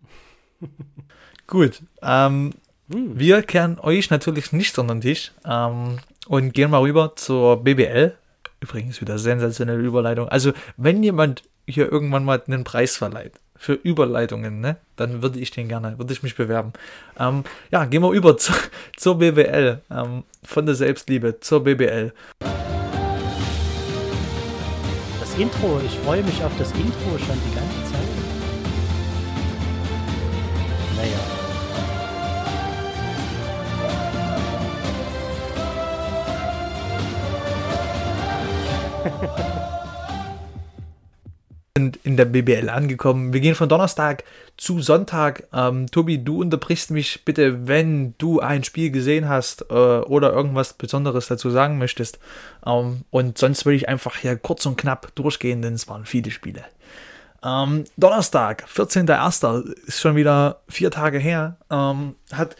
Gut. Ähm, hm. Wir kehren euch natürlich nicht unter den Tisch ähm, und gehen mal rüber zur BBL. Übrigens wieder sensationelle Überleitung. Also, wenn jemand hier irgendwann mal einen Preis verleiht, für Überleitungen, ne? Dann würde ich den gerne, würde ich mich bewerben. Ähm, ja, gehen wir über zu, zur BBL. Ähm, von der Selbstliebe zur BBL. Das Intro, ich freue mich auf das Intro schon die ganze Zeit. Naja. Sind in der BBL angekommen. Wir gehen von Donnerstag zu Sonntag. Ähm, Tobi, du unterbrichst mich bitte, wenn du ein Spiel gesehen hast äh, oder irgendwas Besonderes dazu sagen möchtest. Ähm, und sonst würde ich einfach hier kurz und knapp durchgehen, denn es waren viele Spiele. Ähm, Donnerstag, 14.01. ist schon wieder vier Tage her, ähm, hat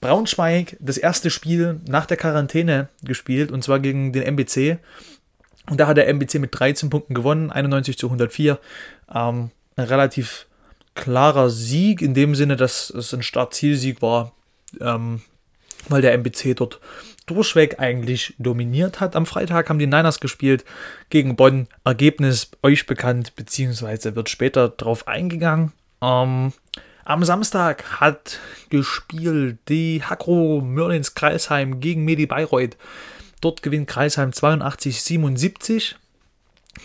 Braunschweig das erste Spiel nach der Quarantäne gespielt und zwar gegen den MBC. Und da hat der MBC mit 13 Punkten gewonnen, 91 zu 104. Ähm, ein relativ klarer Sieg, in dem Sinne, dass es ein Start-Ziel-Sieg war, ähm, weil der MBC dort durchweg eigentlich dominiert hat. Am Freitag haben die Niners gespielt gegen Bonn. Ergebnis euch bekannt, beziehungsweise wird später drauf eingegangen. Ähm, am Samstag hat gespielt die Hakro Mörlins Kreisheim gegen Medi Bayreuth. Dort gewinnt Kreisheim 82-77.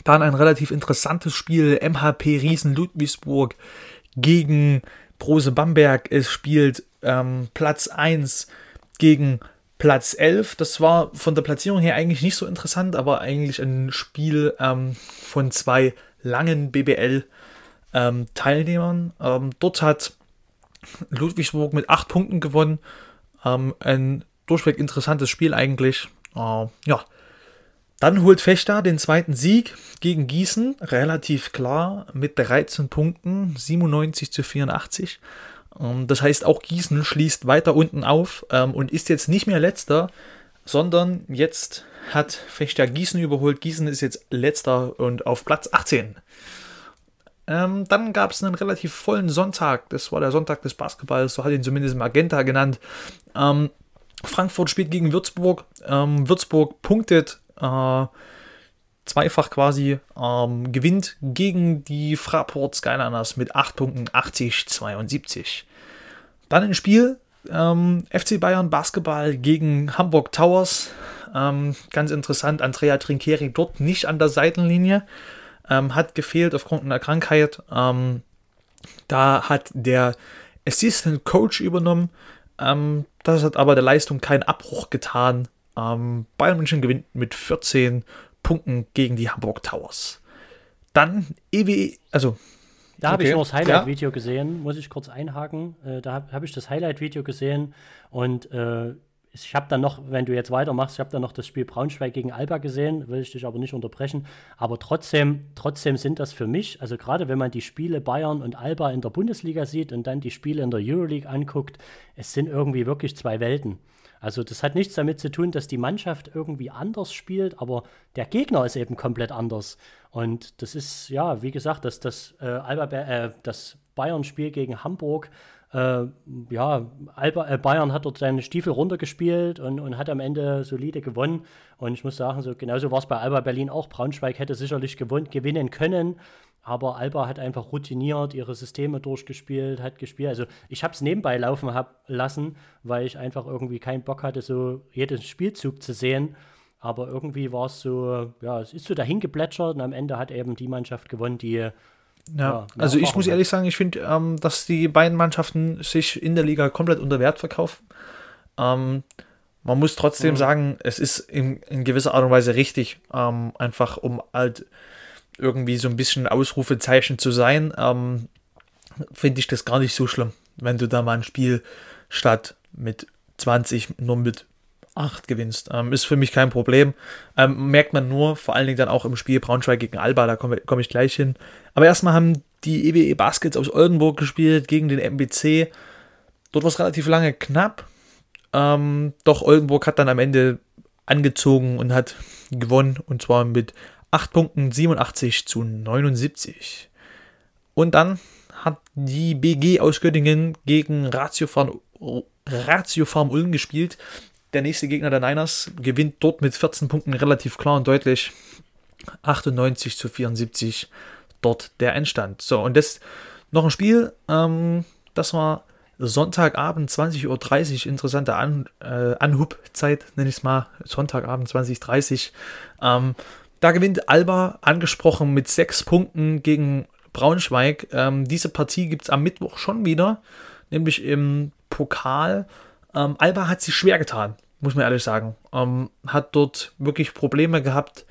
Dann ein relativ interessantes Spiel. MHP Riesen Ludwigsburg gegen Brose Bamberg. Es spielt ähm, Platz 1 gegen Platz 11. Das war von der Platzierung her eigentlich nicht so interessant, aber eigentlich ein Spiel ähm, von zwei langen BBL-Teilnehmern. Ähm, ähm, dort hat Ludwigsburg mit 8 Punkten gewonnen. Ähm, ein durchweg interessantes Spiel eigentlich. Äh, ja. Dann holt Fechter den zweiten Sieg gegen Gießen, relativ klar, mit 13 Punkten, 97 zu 84. Ähm, das heißt, auch Gießen schließt weiter unten auf ähm, und ist jetzt nicht mehr letzter, sondern jetzt hat Fechter Gießen überholt. Gießen ist jetzt letzter und auf Platz 18. Ähm, dann gab es einen relativ vollen Sonntag. Das war der Sonntag des Basketballs, so hat ihn zumindest Magenta genannt. Frankfurt spielt gegen Würzburg. Ähm, Würzburg punktet äh, zweifach quasi, ähm, gewinnt gegen die Fraport Skyliners mit 8 Punkten 80-72. Dann ein Spiel, ähm, FC Bayern Basketball gegen Hamburg Towers. Ähm, ganz interessant, Andrea Trinkeri dort nicht an der Seitenlinie, ähm, hat gefehlt aufgrund einer Krankheit. Ähm, da hat der Assistant Coach übernommen, Ähm, das hat aber der Leistung keinen Abbruch getan. Ähm, Bayern München gewinnt mit 14 Punkten gegen die Hamburg Towers. Dann EW, also. Da habe ich nur das Highlight-Video ja. gesehen, muss ich kurz einhaken. Äh, da habe hab ich das Highlight-Video gesehen und äh, ich habe dann noch, wenn du jetzt weitermachst, ich habe dann noch das Spiel Braunschweig gegen Alba gesehen, will ich dich aber nicht unterbrechen. Aber trotzdem, trotzdem sind das für mich, also gerade wenn man die Spiele Bayern und Alba in der Bundesliga sieht und dann die Spiele in der Euroleague anguckt, es sind irgendwie wirklich zwei Welten. Also das hat nichts damit zu tun, dass die Mannschaft irgendwie anders spielt, aber der Gegner ist eben komplett anders. Und das ist, ja, wie gesagt, das, das, äh, äh, das Bayern-Spiel gegen Hamburg äh, ja, Alba, äh, Bayern hat dort seine Stiefel runtergespielt und, und hat am Ende solide gewonnen. Und ich muss sagen, so genauso war es bei Alba Berlin auch. Braunschweig hätte sicherlich gewonnen, gewinnen können. Aber Alba hat einfach routiniert ihre Systeme durchgespielt, hat gespielt. Also ich habe es nebenbei laufen hab lassen, weil ich einfach irgendwie keinen Bock hatte, so jeden Spielzug zu sehen. Aber irgendwie war es so, ja, es ist so dahin geplätschert und am Ende hat eben die Mannschaft gewonnen, die ja, also ich muss ehrlich sagen, ich finde, ähm, dass die beiden Mannschaften sich in der Liga komplett unter Wert verkaufen. Ähm, man muss trotzdem mhm. sagen, es ist in, in, gewisser Art und Weise richtig, ähm, einfach um halt irgendwie so ein bisschen Ausrufezeichen zu sein, ähm, finde ich das gar nicht so schlimm, wenn du da mal ein Spiel statt mit 20 nur mit 8 gewinnst. Ähm, ist für mich kein Problem. Ähm, merkt man nur, vor allen Dingen dann auch im Spiel Braunschweig gegen Alba, da komme komm ich gleich hin. Aber erstmal haben die EWE e Baskets aus Oldenburg gespielt gegen den MBC. Dort war es relativ lange knapp. Ähm, doch Oldenburg hat dann am Ende angezogen und hat gewonnen. Und zwar mit 8 Punkten 87 zu 79. Und dann hat die BG aus Göttingen gegen Ratio Farm, Ratio Farm Ulm gespielt. Der nächste Gegner der Niners gewinnt dort mit 14 Punkten relativ klar und deutlich. 98 zu 74 dort der Endstand. So, und das noch ein Spiel, ähm, das war Sonntagabend 20.30 Uhr, interessante An, äh, Anhubzeit, nenne ich es mal, Sonntagabend 20.30 Uhr. Ähm, da gewinnt Alba, angesprochen mit sechs Punkten gegen Braunschweig. Ähm, diese Partie gibt es am Mittwoch schon wieder, nämlich im Pokal. Ähm, Alba hat sich schwer getan, muss man ehrlich sagen. Ähm, hat dort wirklich Probleme gehabt.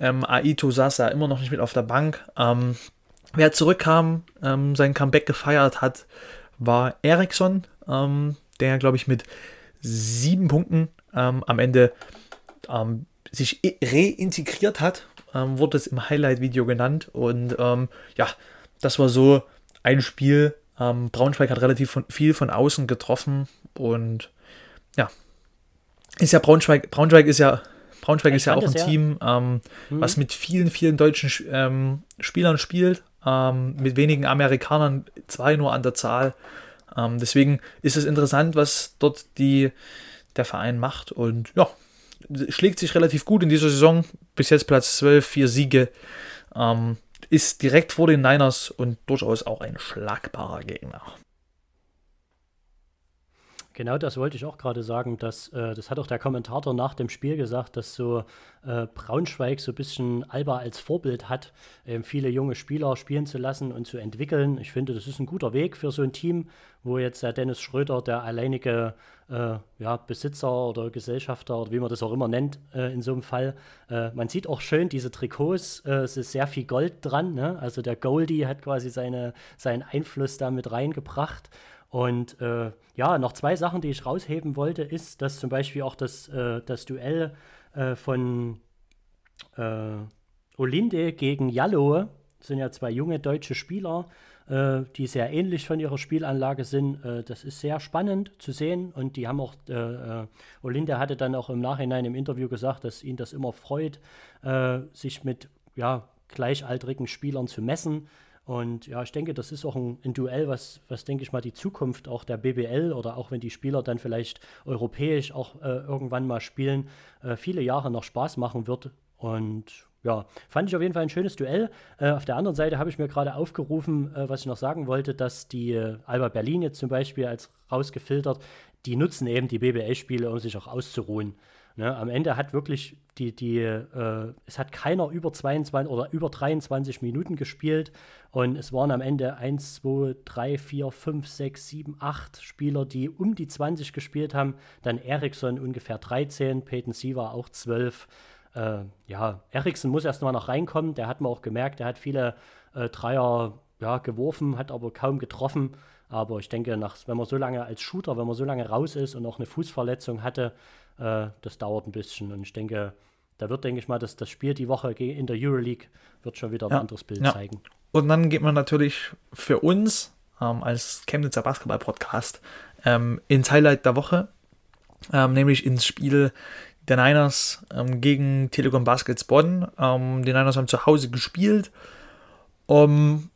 Ähm, Aito saß da immer noch nicht mit auf der Bank. Ähm, wer zurückkam, ähm, sein Comeback gefeiert hat, war Eriksson, ähm, der, glaube ich, mit sieben Punkten am Ende sich reintegriert hat. wurde es im Highlight-Video genannt. Und ja, das war so ein Spiel, Braunschweig hat relativ von, viel von außen getroffen und ja, ist ja Braunschweig, Braunschweig ist ja, Braunschweig ja, ist ja auch ein ja. Team, ähm, mhm. was mit vielen, vielen deutschen ähm, Spielern spielt, ähm, mit wenigen Amerikanern, zwei nur an der Zahl. Ähm, deswegen ist es interessant, was dort die, der Verein macht und ja, schlägt sich relativ gut in dieser Saison. Bis jetzt Platz 12, vier Siege. Ähm, ist direkt vor den Niners und durchaus auch ein schlagbarer Gegner. Genau das wollte ich auch gerade sagen. Dass, äh, das hat auch der Kommentator nach dem Spiel gesagt, dass so äh, Braunschweig so ein bisschen Alba als Vorbild hat, äh, viele junge Spieler spielen zu lassen und zu entwickeln. Ich finde, das ist ein guter Weg für so ein Team, wo jetzt der Dennis Schröder der alleinige äh, ja, Besitzer oder Gesellschafter oder wie man das auch immer nennt äh, in so einem Fall. Äh, man sieht auch schön diese Trikots, es ist sehr viel Gold dran. Ne? Also der Goldie hat quasi seine, seinen Einfluss da mit reingebracht. Und äh, ja, noch zwei Sachen, die ich rausheben wollte, ist, dass zum Beispiel auch das, äh, das Duell äh, von äh, Olinde gegen Jallo, sind ja zwei junge deutsche Spieler, äh, die sehr ähnlich von ihrer Spielanlage sind. Äh, das ist sehr spannend zu sehen. Und die haben auch, Olinde hatte dann auch im Nachhinein im Interview gesagt, dass ihn das immer freut, sich mit ja, gleichaltrigen Spielern zu messen und ja, ich denke, das ist auch ein, ein, Duell, was, was, denke ich mal, die Zukunft auch der BBL oder auch wenn die Spieler dann vielleicht europäisch auch äh, irgendwann mal spielen, äh, viele Jahre noch Spaß machen wird. Und ja, fand ich auf jeden Fall ein schönes Duell. Äh, auf der anderen Seite habe ich mir gerade aufgerufen, äh, was ich noch sagen wollte, dass die äh, Alba Berlin jetzt zum Beispiel als rausgefiltert, die nutzen eben die BBL-Spiele, um sich auch auszuruhen. Ne, am Ende hat wirklich die, die, äh, es hat keiner über 22 oder über 23 Minuten gespielt und es waren am Ende 1, 2, 3, 4, 5, 6, 7, 8 Spieler, die um die 20 gespielt haben. Dann Eriksson ungefähr 13, Peyton Siva auch 12. Äh, ja, Eriksson muss erst mal noch reinkommen, der hat man auch gemerkt, der hat viele äh, Dreier ja, geworfen, hat aber kaum getroffen. Aber ich denke, nach, wenn man so lange als Shooter, wenn man so lange raus ist und auch eine Fußverletzung hatte, äh, das dauert ein bisschen. Und ich denke, da wird, denke ich mal, dass das Spiel die Woche in der Euroleague wird schon wieder ein Ja, anderes Bild ja. zeigen. Und dann geht man natürlich für uns ähm, als Chemnitzer Basketball-Podcast ähm, ins Highlight der Woche, ähm, nämlich ins Spiel der Niners ähm, gegen Telekom Baskets Bonn. Ähm, die Niners haben zu Hause gespielt, um,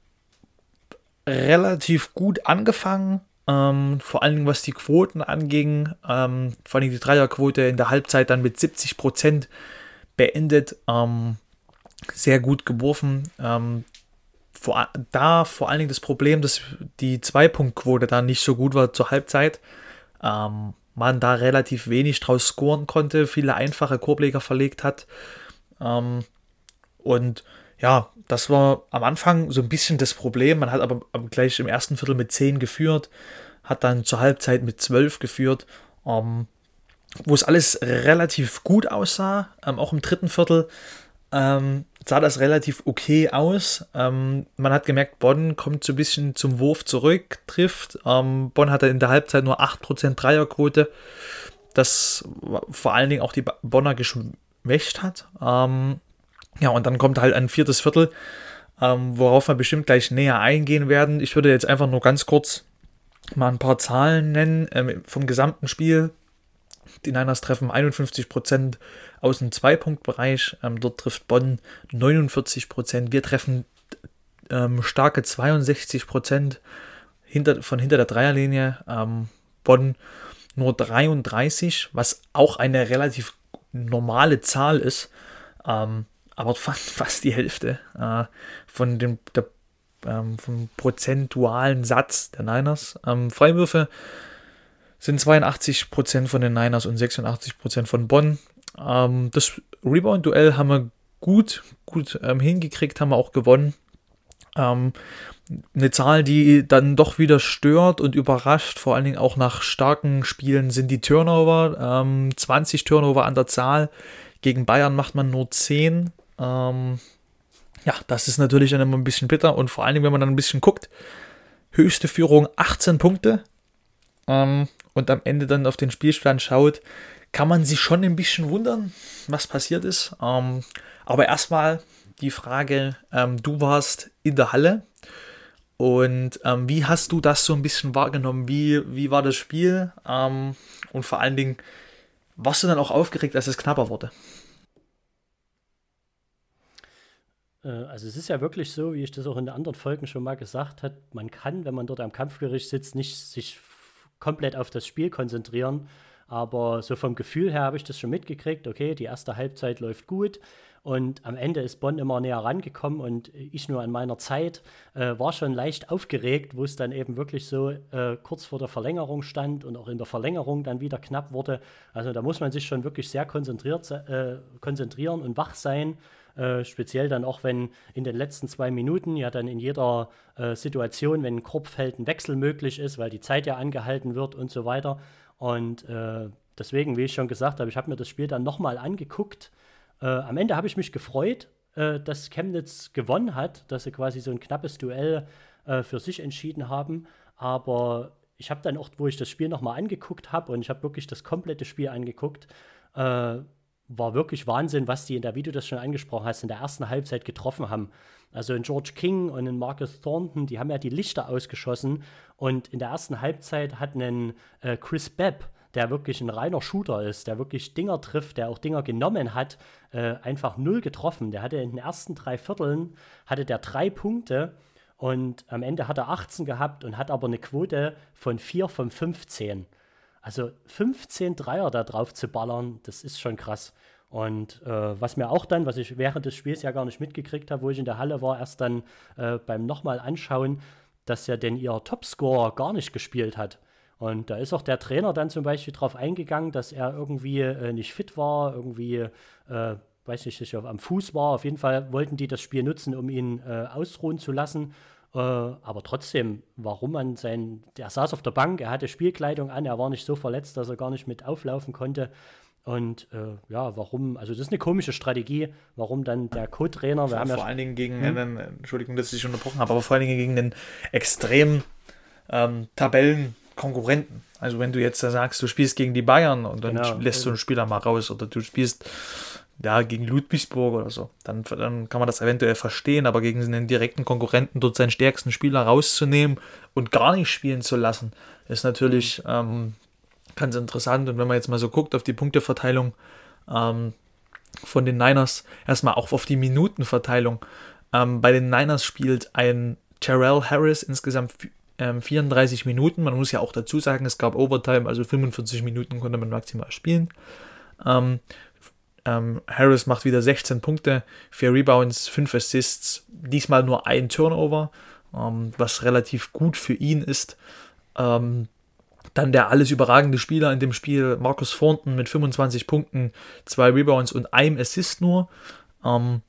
relativ gut angefangen, ähm, vor allem was die Quoten anging, ähm, vor allem die Dreierquote in der Halbzeit dann mit 70 Prozent beendet. Ähm, sehr gut geworfen. Ähm, vor, da vor allen Dingen das Problem, dass die Zwei-Punkt-Quote da nicht so gut war zur Halbzeit. Ähm, man da relativ wenig draus scoren konnte, viele einfache Korbleger verlegt hat. Ähm, und ja, das war am Anfang so ein bisschen das Problem. Man hat aber gleich im ersten Viertel mit 10 geführt, hat dann zur Halbzeit mit 12 geführt, ähm, wo es alles relativ gut aussah. Ähm, auch im dritten Viertel ähm, sah das relativ okay aus. Ähm, man hat gemerkt, Bonn kommt so ein bisschen zum Wurf zurück, trifft. Ähm, Bonn hatte in der Halbzeit nur 8% Dreierquote, das vor allen Dingen auch die Bonner geschwächt hat. Ähm, ja, und dann kommt halt ein viertes Viertel, ähm, worauf wir bestimmt gleich näher eingehen werden. Ich würde jetzt einfach nur ganz kurz mal ein paar Zahlen nennen ähm, vom gesamten Spiel. Die Niners treffen 51% aus dem Zwei-Punkt-Bereich. Ähm, dort trifft Bonn 49%. Wir treffen ähm, starke 62% hinter, von hinter der Dreierlinie. Ähm, Bonn nur 33, was auch eine relativ normale Zahl ist. Ähm, aber fast, die Hälfte äh, von dem der, ähm, vom prozentualen Satz der Niners. Ähm, Freiwürfe sind 82% von den Niners und 86% von Bonn. Ähm, das Rebound-Duell haben wir gut, gut ähm, hingekriegt, haben wir auch gewonnen. Ähm, eine Zahl, die dann doch wieder stört und überrascht, vor allen Dingen auch nach starken Spielen, sind die Turnover. 20 Turnover an der Zahl. Gegen Bayern macht man nur 10. Ähm, ja, das ist natürlich dann immer ein bisschen bitter und vor allen Dingen, wenn man dann ein bisschen guckt, höchste Führung 18 Punkte ähm, und am Ende dann auf den Spielstand schaut, kann man sich schon ein bisschen wundern, was passiert ist. Ähm, aber erstmal die Frage, ähm, du warst in der Halle und ähm, wie hast du das so ein bisschen wahrgenommen? Wie, wie war das Spiel? Ähm, und vor allen Dingen, warst du dann auch aufgeregt, als es knapper wurde? Äh, Also es ist ja wirklich so, wie ich das auch in den anderen Folgen schon mal gesagt habe, man kann, wenn man dort am Kampfgericht sitzt, nicht sich komplett auf das Spiel konzentrieren. Aber so vom Gefühl her habe ich das schon mitgekriegt, okay, die erste Halbzeit läuft gut und am Ende ist Bonn immer näher rangekommen und ich nur an meiner Zeit äh, war schon leicht aufgeregt, wo es dann eben wirklich so äh, kurz vor der Verlängerung stand und auch in der Verlängerung dann wieder knapp wurde. Also da muss man sich schon wirklich sehr konzentriert, äh, konzentrieren und wach sein. Äh, speziell dann auch, wenn in den letzten zwei Minuten ja dann in jeder äh, Situation, wenn ein Korb fällt, ein Wechsel möglich ist, weil die Zeit ja angehalten wird und so weiter. Und äh, deswegen, wie ich schon gesagt habe, ich habe mir das Spiel dann nochmal angeguckt. Äh, am Ende habe ich mich gefreut, äh, dass Chemnitz gewonnen hat, dass sie quasi so ein knappes Duell für sich entschieden haben. Aber ich habe dann auch, wo ich das Spiel nochmal angeguckt habe und ich habe wirklich das komplette Spiel angeguckt, äh, war wirklich Wahnsinn, was die in der, du das schon angesprochen hast, in der ersten Halbzeit getroffen haben. Also in George King und in Marcus Thornton, die haben ja die Lichter ausgeschossen und in der ersten Halbzeit hat einen äh, Chris Bepp, der wirklich ein reiner Shooter ist, der wirklich Dinger trifft, der auch Dinger genommen hat, äh, einfach null getroffen. Der hatte in den ersten drei Vierteln, hatte der drei Punkte und am Ende hat er 18 gehabt und hat aber eine Quote von 4 von 15. Also 15 Dreier da drauf zu ballern, das ist schon krass. Und äh, was mir auch dann, was ich während des Spiels ja gar nicht mitgekriegt habe, wo ich in der Halle war, erst dann äh, beim nochmal anschauen, dass ja denn ihr Topscorer gar nicht gespielt hat. Und da ist auch der Trainer dann zum Beispiel darauf eingegangen, dass er irgendwie äh, nicht fit war, irgendwie, äh, weiß nicht, sich am Fuß war. Auf jeden Fall wollten die das Spiel nutzen, um ihn äh, ausruhen zu lassen. Äh, aber trotzdem, warum man sein, der saß auf der Bank, er hatte Spielkleidung an, er war nicht so verletzt, dass er gar nicht mit auflaufen konnte. Und äh, ja, warum, also das ist eine komische Strategie, warum dann der Co-Trainer, wir haben vor ja allen Dingen gegen hm? einen, Entschuldigung, dass ich unterbrochen habe, aber vor allen Dingen gegen den extrem ähm, Tabellen Konkurrenten. Also wenn du jetzt da sagst, du spielst gegen die Bayern und dann genau. lässt du einen Spieler mal raus oder du spielst ja, gegen Ludwigsburg oder so, dann, dann kann man das eventuell verstehen, aber gegen einen direkten Konkurrenten dort seinen stärksten Spieler rauszunehmen und gar nicht spielen zu lassen, ist natürlich ähm, ganz interessant. Und wenn man jetzt mal so guckt auf die Punkteverteilung ähm, von den Niners, erstmal auch auf die Minutenverteilung. Ähm, bei den Niners spielt ein Terrell Harris insgesamt 34 ähm, Minuten. Man muss ja auch dazu sagen, es gab Overtime, also 45 Minuten konnte man maximal spielen. Ähm, ähm, Harris macht wieder 16 Punkte, 4 Rebounds, 5 Assists, diesmal nur ein Turnover, ähm, was relativ gut für ihn ist. Ähm, dann der alles überragende Spieler in dem Spiel, Marcus Thornton mit 25 Punkten, 2 Rebounds und einem Assist nur. Ähm,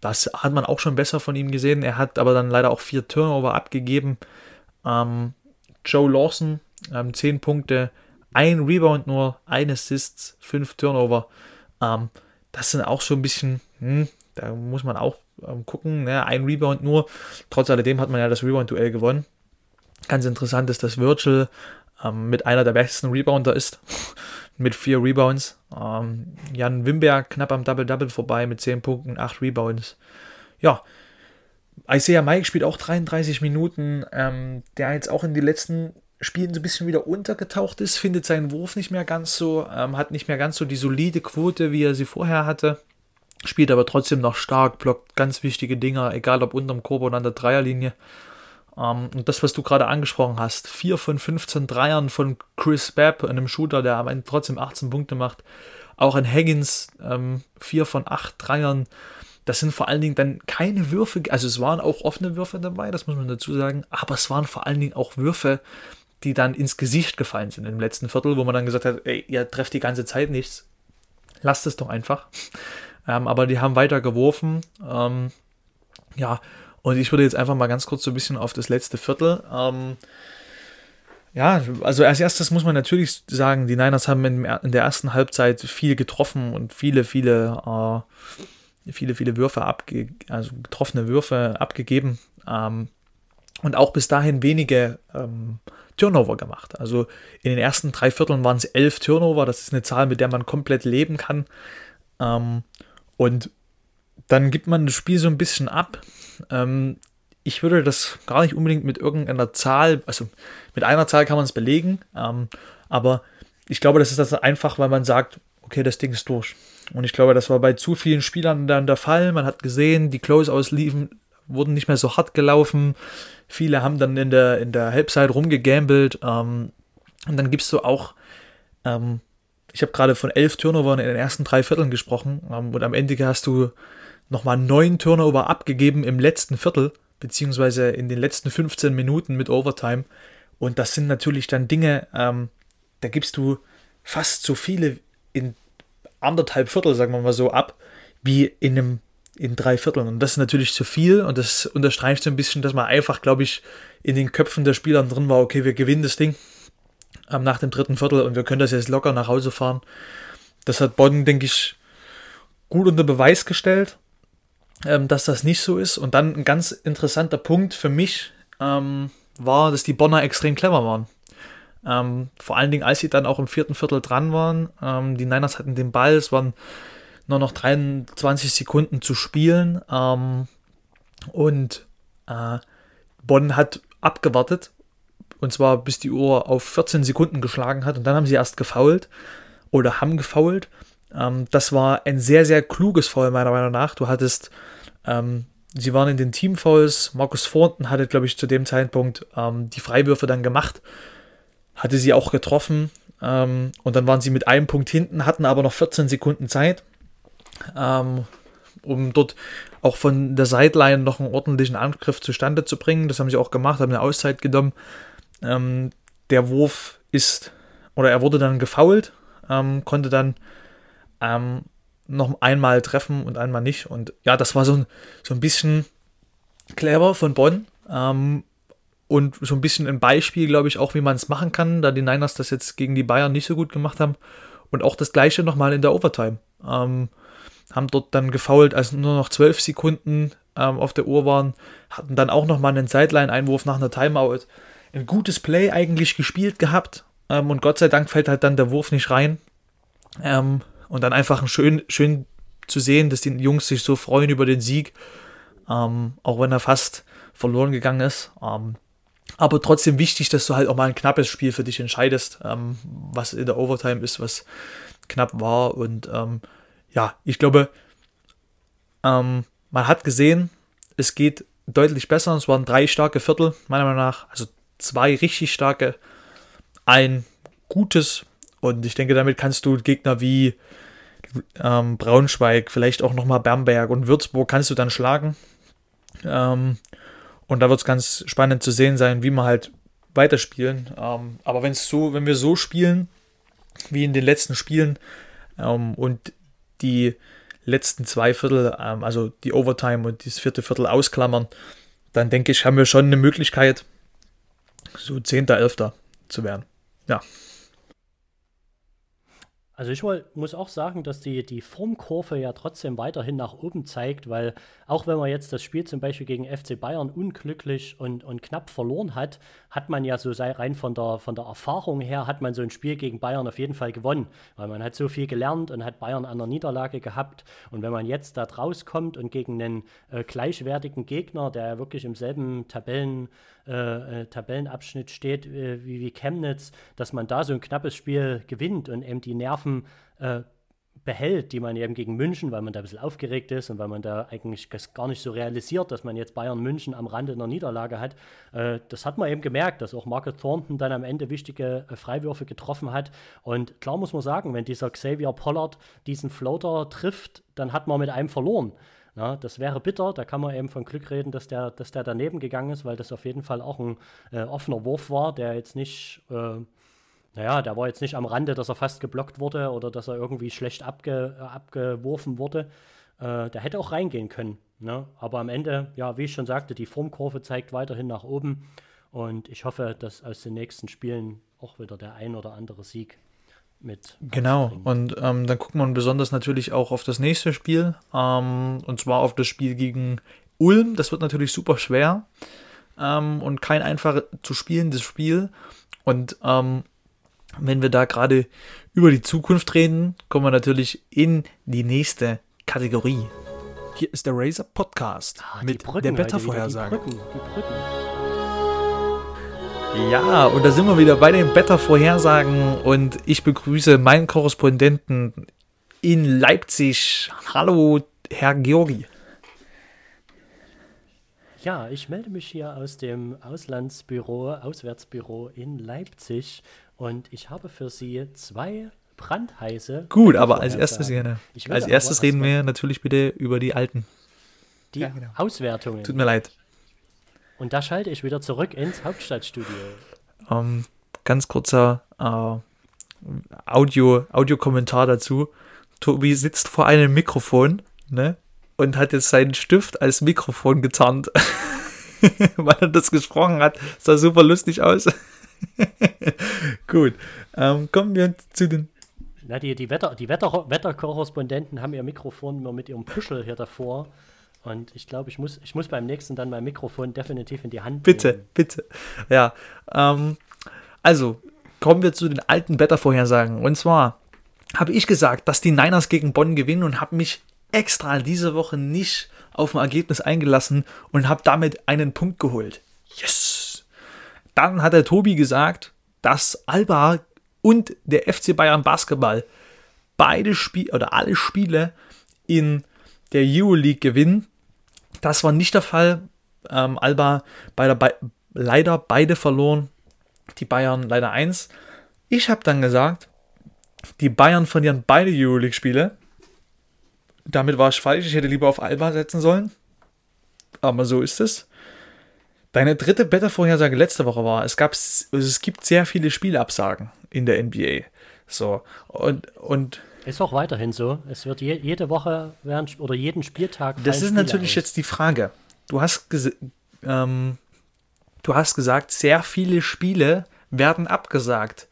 das hat man auch schon besser von ihm gesehen. Er hat aber dann leider auch vier Turnover abgegeben. Ähm, Joe Lawson, ähm, 10 Punkte, ein Rebound nur, ein Assist, 5 Turnover. Ähm, das sind auch so ein bisschen, hm, da muss man auch ähm, gucken. Ne? Ein Rebound nur. Trotz alledem hat man ja das Rebound-Duell gewonnen. Ganz interessant ist, dass Virgil ähm, mit einer der besten Rebounder ist. mit vier Rebounds. Ähm, Jan Wimberg knapp am Double-Double vorbei mit 10 Punkten, 8 Rebounds. Ja, Isaiah Mike spielt auch 33 Minuten, ähm, der jetzt auch in den letzten Spielen so ein bisschen wieder untergetaucht ist, findet seinen Wurf nicht mehr ganz so, ähm, hat nicht mehr ganz so die solide Quote, wie er sie vorher hatte, spielt aber trotzdem noch stark, blockt ganz wichtige Dinger, egal ob unterm Korb oder an der Dreierlinie. Ähm, und das, was du gerade angesprochen hast, 4 von 15 Dreiern von Chris Babb, einem Shooter, der am Ende trotzdem 18 Punkte macht. Auch ein Higgins, ähm, 4 von 8 Dreiern. Das sind vor allen Dingen dann keine Würfe, also es waren auch offene Würfe dabei, das muss man dazu sagen, aber es waren vor allen Dingen auch Würfe, die dann ins Gesicht gefallen sind im letzten Viertel, wo man dann gesagt hat, ey, ihr trefft die ganze Zeit nichts, lasst es doch einfach. Ähm, aber die haben weiter geworfen. Ähm, ja, und ich würde jetzt einfach mal ganz kurz so ein bisschen auf das letzte Viertel. Ähm, ja, also als erstes muss man natürlich sagen, die Niners haben in, der ersten Halbzeit viel getroffen und viele, viele, äh, viele, viele Würfe abge also getroffene Würfe abgegeben. Ähm, und auch bis dahin wenige ähm, Turnover gemacht. Also in den ersten drei Vierteln waren es elf Turnover. Das ist eine Zahl, mit der man komplett leben kann. Ähm, und dann gibt man das Spiel so ein bisschen ab. Ähm, ich würde das gar nicht unbedingt mit irgendeiner Zahl, also mit einer Zahl kann man es belegen, ähm, aber ich glaube, das ist das einfach, weil man sagt, okay, das Ding ist durch. Und ich glaube, das war bei zu vielen Spielern dann der Fall. Man hat gesehen, die Closeouts liefen, wurden nicht mehr so hart gelaufen. Viele haben dann in der, in der Halbzeit rumgegambelt. Ähm, und dann gibst du auch, ähm, ich habe gerade von elf Turnovern in den ersten drei Vierteln gesprochen. Ähm, und am Ende hast du nochmal neun Turnover abgegeben im letzten Viertel, beziehungsweise in den letzten 15 Minuten mit Overtime. Und das sind natürlich dann Dinge, ähm, da gibst du fast so viele in anderthalb Viertel, sagen wir mal so, ab, wie in einem in drei Vierteln. Und das ist natürlich zu viel und das unterstreicht so ein bisschen, dass man einfach, glaube ich, in den Köpfen der Spieler drin war, okay, wir gewinnen das Ding ähm, nach dem dritten Viertel und wir können das jetzt locker nach Hause fahren. Das hat Bonn, denke ich, gut unter Beweis gestellt ähm, dass das nicht so ist. Und dann ein ganz interessanter Punkt für mich ähm, war, dass die Bonner extrem clever waren. Ähm, vor allen Dingen, als sie dann auch im vierten Viertel dran waren. Ähm, die Niners hatten den Ball, es waren nur noch 23 Sekunden zu spielen. Ähm, und äh, Bonn hat abgewartet. Und zwar bis die Uhr auf 14 Sekunden geschlagen hat. Und dann haben sie erst gefault oder haben gefault. Ähm, das war ein sehr, sehr kluges Foul, meiner Meinung nach. Du hattest, ähm, sie waren in den Teamfouls. Markus Thornton hatte, glaube ich, zu dem Zeitpunkt ähm, die Freiwürfe dann gemacht. Hatte sie auch getroffen. Ähm, und dann waren sie mit einem Punkt hinten, hatten aber noch 14 Sekunden Zeit, ähm, um dort auch von der Sideline noch einen ordentlichen Angriff zustande zu bringen. Das haben sie auch gemacht, haben eine Auszeit genommen. Ähm, der Wurf ist, oder er wurde dann gefoult, ähm, konnte dann ähm, noch einmal treffen und einmal nicht. Und ja, das war so ein, so ein bisschen clever von Bonn. Ähm, und so ein bisschen ein Beispiel, glaube ich, auch, wie man es machen kann, da die Niners das jetzt gegen die Bayern nicht so gut gemacht haben. Und auch das gleiche nochmal in der Overtime. Ähm, haben dort dann gefoult, als nur noch zwölf Sekunden ähm, auf der Uhr waren, hatten dann auch nochmal einen Sideline-Einwurf nach einer Timeout. Ein gutes Play eigentlich gespielt gehabt ähm, und Gott sei Dank fällt halt dann der Wurf nicht rein. Ähm, und dann einfach schön, schön zu sehen, dass die Jungs sich so freuen über den Sieg, ähm, auch wenn er fast verloren gegangen ist. Ähm, aber trotzdem wichtig, dass du halt auch mal ein knappes Spiel für dich entscheidest, ähm, was in der Overtime ist, was knapp war. Und ja, ich glaube, ähm, man hat gesehen, es geht deutlich besser. Es waren drei starke Viertel, meiner Meinung nach. Also zwei richtig starke, ein gutes. Und ich denke, damit kannst du Gegner wie ähm, Braunschweig, vielleicht auch nochmal Bamberg und Würzburg kannst du dann schlagen. Ähm, und da wird es ganz spannend zu sehen sein, wie wir halt weiterspielen. Ähm, aber wenn so, wenn wir so spielen, wie in den letzten Spielen ähm, und die letzten zwei Viertel, ähm, also die Overtime und das vierte Viertel ausklammern, dann denke ich, haben wir schon eine Möglichkeit, so 10., 11. zu werden. Ja. Also ich muss auch sagen, dass die, die Formkurve ja trotzdem weiterhin nach oben zeigt, weil auch wenn man jetzt das Spiel zum Beispiel gegen FC Bayern unglücklich und, und knapp verloren hat, hat man ja so rein von der, von der Erfahrung her, hat man so ein Spiel gegen Bayern auf jeden Fall gewonnen, weil man hat so viel gelernt und hat Bayern an der Niederlage gehabt. Und wenn man jetzt da rauskommt und gegen einen äh, gleichwertigen Gegner, der ja wirklich im selben Tabellen äh, äh, Tabellenabschnitt steht äh, wie, wie Chemnitz, dass man da so ein knappes Spiel gewinnt und eben die Nerven äh, behält, die man eben gegen München, weil man da ein bisschen aufgeregt ist und weil man da eigentlich gar nicht so realisiert, dass man jetzt Bayern München am Rande einer Niederlage hat. Äh, das hat man eben gemerkt, dass auch Margaret Thornton dann am Ende wichtige äh, Freiwürfe getroffen hat. Und klar muss man sagen, wenn dieser Xavier Pollard diesen Floater trifft, dann hat man mit einem verloren. Ja, das wäre bitter, da kann man eben von Glück reden, dass der, dass der daneben gegangen ist, weil das auf jeden Fall auch ein äh, offener Wurf war, der jetzt nicht, äh, naja, der war jetzt nicht am Rande, dass er fast geblockt wurde oder dass er irgendwie schlecht abge, äh, abgeworfen wurde. Äh, der hätte auch reingehen können. Ne? Aber am Ende, ja, wie ich schon sagte, die Formkurve zeigt weiterhin nach oben und ich hoffe, dass aus den nächsten Spielen auch wieder der ein oder andere Sieg mit. Genau, und ähm, dann guckt man besonders natürlich auch auf das nächste Spiel, ähm, und zwar auf das Spiel gegen Ulm. Das wird natürlich super schwer ähm, und kein einfach zu spielendes Spiel. Und ähm, wenn wir da gerade über die Zukunft reden, kommen wir natürlich in die nächste Kategorie. Hier ist der Razer Podcast ah, mit Brücken, der Wettervorhersage. Die Brücken, die Brücken. Ja, und da sind wir wieder bei den Wettervorhersagen und ich begrüße meinen Korrespondenten in Leipzig. Hallo, Herr Georgi. Ja, ich melde mich hier aus dem Auslandsbüro, Auswärtsbüro in Leipzig und ich habe für Sie zwei brandheiße. Gut, aber als erstes, gerne. als erstes reden wir natürlich bitte über die alten. Die ja, genau. Auswertungen. Tut mir leid. Und da schalte ich wieder zurück ins Hauptstadtstudio. Ähm, ganz kurzer äh, Audio, Audiokommentar dazu. Tobi sitzt vor einem Mikrofon, ne? Und hat jetzt seinen Stift als Mikrofon gezahnt. Weil er das gesprochen hat. Sah super lustig aus. Gut. Ähm, kommen wir zu den. Na, die, die, Wetter, die Wetter, Wetterkorrespondenten haben ihr Mikrofon immer mit ihrem Puschel hier davor. Und ich glaube, ich muss, ich muss beim nächsten dann mein Mikrofon definitiv in die Hand bitte, nehmen. Bitte, bitte. Ja. Ähm, also, kommen wir zu den alten Wettervorhersagen. Und zwar habe ich gesagt, dass die Niners gegen Bonn gewinnen und habe mich extra diese Woche nicht auf ein Ergebnis eingelassen und habe damit einen Punkt geholt. Yes! Dann hat der Tobi gesagt, dass Alba und der FC Bayern Basketball beide Spiele oder alle Spiele in der Euroleague gewinnen das war nicht der Fall. Ähm, Alba bei Be leider beide verloren. Die Bayern leider eins. Ich habe dann gesagt, die Bayern verlieren beide Euroleague-Spiele. Damit war ich falsch. Ich hätte lieber auf Alba setzen sollen. Aber so ist es. Deine dritte Beta-Vorhersage letzte Woche war, es, gab, es gibt sehr viele Spielabsagen in der NBA. So, und, und ist auch weiterhin so. Es wird je, jede Woche während, oder jeden Spieltag. Das ist natürlich aus. jetzt die Frage. Du hast, ähm, du hast gesagt, sehr viele Spiele werden abgesagt.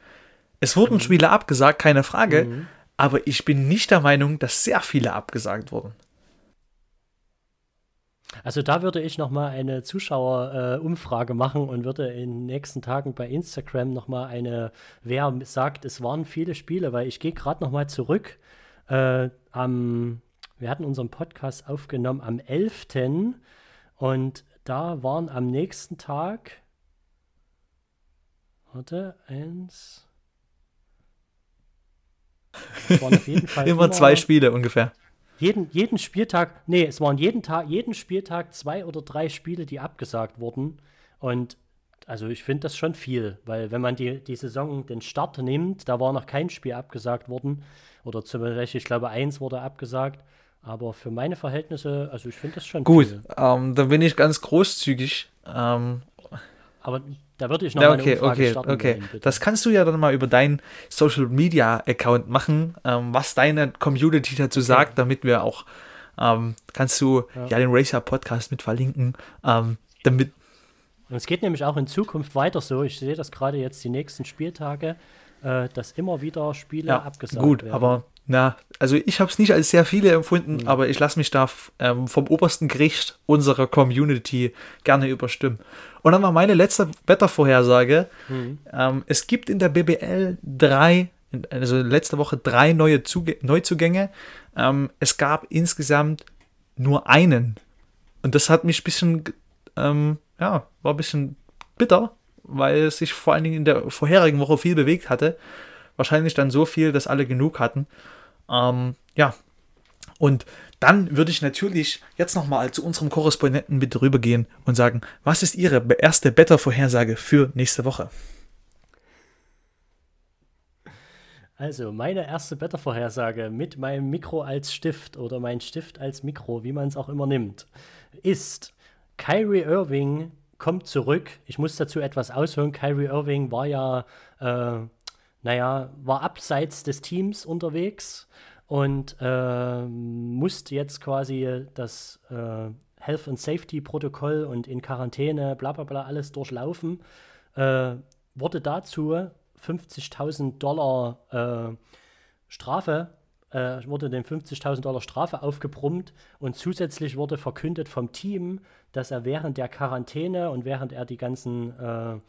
Es wurden mhm. Spiele abgesagt, keine Frage. Mhm. Aber ich bin nicht der Meinung, dass sehr viele abgesagt wurden. Also da würde ich nochmal eine Zuschauerumfrage äh, machen und würde in den nächsten Tagen bei Instagram nochmal eine, wer sagt, es waren viele Spiele, weil ich gehe gerade nochmal zurück. Äh, am, wir hatten unseren Podcast aufgenommen am 11. und da waren am nächsten Tag, warte, eins, waren auf jeden Fall immer, immer zwei Spiele ungefähr jeden, jeden Spieltag, nee, es waren jeden Tag, jeden Spieltag zwei oder drei Spiele, die abgesagt wurden. Und also ich finde das schon viel, weil wenn man die, die Saison den Start nimmt, da war noch kein Spiel abgesagt worden. Oder zum Beispiel, ich glaube, eins wurde abgesagt. Aber für meine Verhältnisse, also ich finde das schon Gut. Gut, ähm, da bin ich ganz großzügig. Ähm, aber da würde ich noch ja, okay, eine Umfrage okay, starten. Okay, wollen, das kannst du ja dann mal über deinen Social Media Account machen, ähm, was deine Community dazu sagt, damit wir auch ähm, kannst du ja. ja. den Racer Podcast mit verlinken, ähm, damit. Und es geht nämlich auch in Zukunft weiter so. Ich sehe das gerade jetzt die nächsten Spieltage, äh, dass immer wieder Spiele ja, abgesagt gut, werden. Gut, aber na, also ich habe es nicht als sehr viele empfunden, mhm. aber ich lasse mich da ähm, vom obersten Gericht unserer Community gerne überstimmen. Und dann war meine letzte Wettervorhersage. Mhm. Ähm, es gibt in der BBL drei, also letzte Woche drei neue Zuge Neuzugänge. Ähm, es gab insgesamt nur einen. Und das hat mich ein bisschen, ähm, ja, war ein bisschen bitter, weil es sich vor allen Dingen in der vorherigen Woche viel bewegt hatte. Wahrscheinlich dann so viel, dass alle genug hatten. Ähm, ja, und dann würde ich natürlich jetzt nochmal zu unserem Korrespondenten mit rübergehen und sagen, was ist Ihre erste Better-Vorhersage für nächste Woche? Also, meine erste Better-Vorhersage mit meinem Mikro als Stift oder mein Stift als Mikro, wie man es auch immer nimmt, ist Kyrie Irving kommt zurück. Ich muss dazu etwas ausholen. Kyrie Irving war ja, äh, naja, war abseits des Teams unterwegs und äh, musste jetzt quasi das äh, Health and Safety Protokoll und in Quarantäne, bla bla bla, alles durchlaufen. Äh, wurde dazu 50.000 Dollar äh, Strafe, äh, wurde den 50.000 Dollar Strafe aufgebrummt und zusätzlich wurde verkündet vom Team, dass er während der Quarantäne und während er die ganzen äh,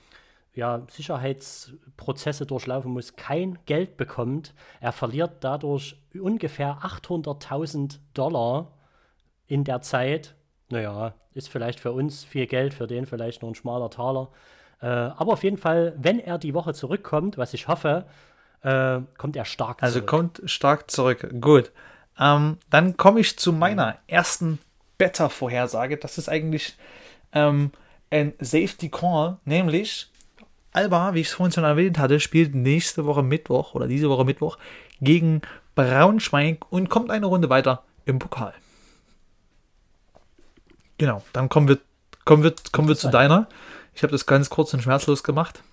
ja, Sicherheitsprozesse durchlaufen muss, kein Geld bekommt. Er verliert dadurch ungefähr 800.000 Dollar in der Zeit. Naja, ist vielleicht für uns viel Geld, für den vielleicht nur ein schmaler Taler. Äh, aber auf jeden Fall, wenn er die Woche zurückkommt, was ich hoffe, äh, kommt er stark also zurück. Also kommt stark zurück. Gut. Ähm, dann komme ich zu meiner ersten Better-Vorhersage. Das ist eigentlich ähm, ein Safety Call, nämlich Alba, wie ich es vorhin schon erwähnt hatte, spielt nächste Woche Mittwoch oder diese Woche Mittwoch gegen Braunschweig und kommt eine Runde weiter im Pokal. Genau, dann kommen wir, kommen wir, kommen wir zu deiner. Ich habe das ganz kurz und schmerzlos gemacht.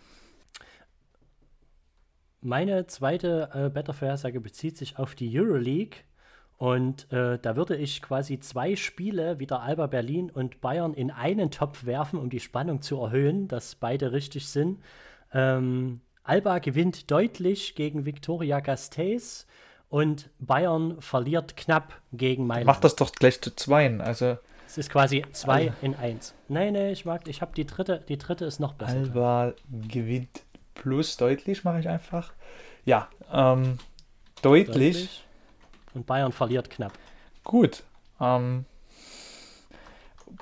Meine zweite äh, Better-Vorhersage bezieht sich auf die Euroleague. Und äh, da würde ich quasi zwei Spiele, wieder Alba Berlin und Bayern, in einen Topf werfen, um die Spannung zu erhöhen, dass beide richtig sind. Ähm, Alba gewinnt deutlich gegen Viktoria Gasteiz und Bayern verliert knapp gegen Mailand. Mach das doch gleich zu zweien, also. Es ist quasi zwei in eins. Nein, nein, ich mag, ich habe die dritte, die dritte ist noch besser. Alba gewinnt plus deutlich, mache ich einfach. Ja, ähm, deutlich. deutlich und Bayern verliert knapp. Gut. Ähm,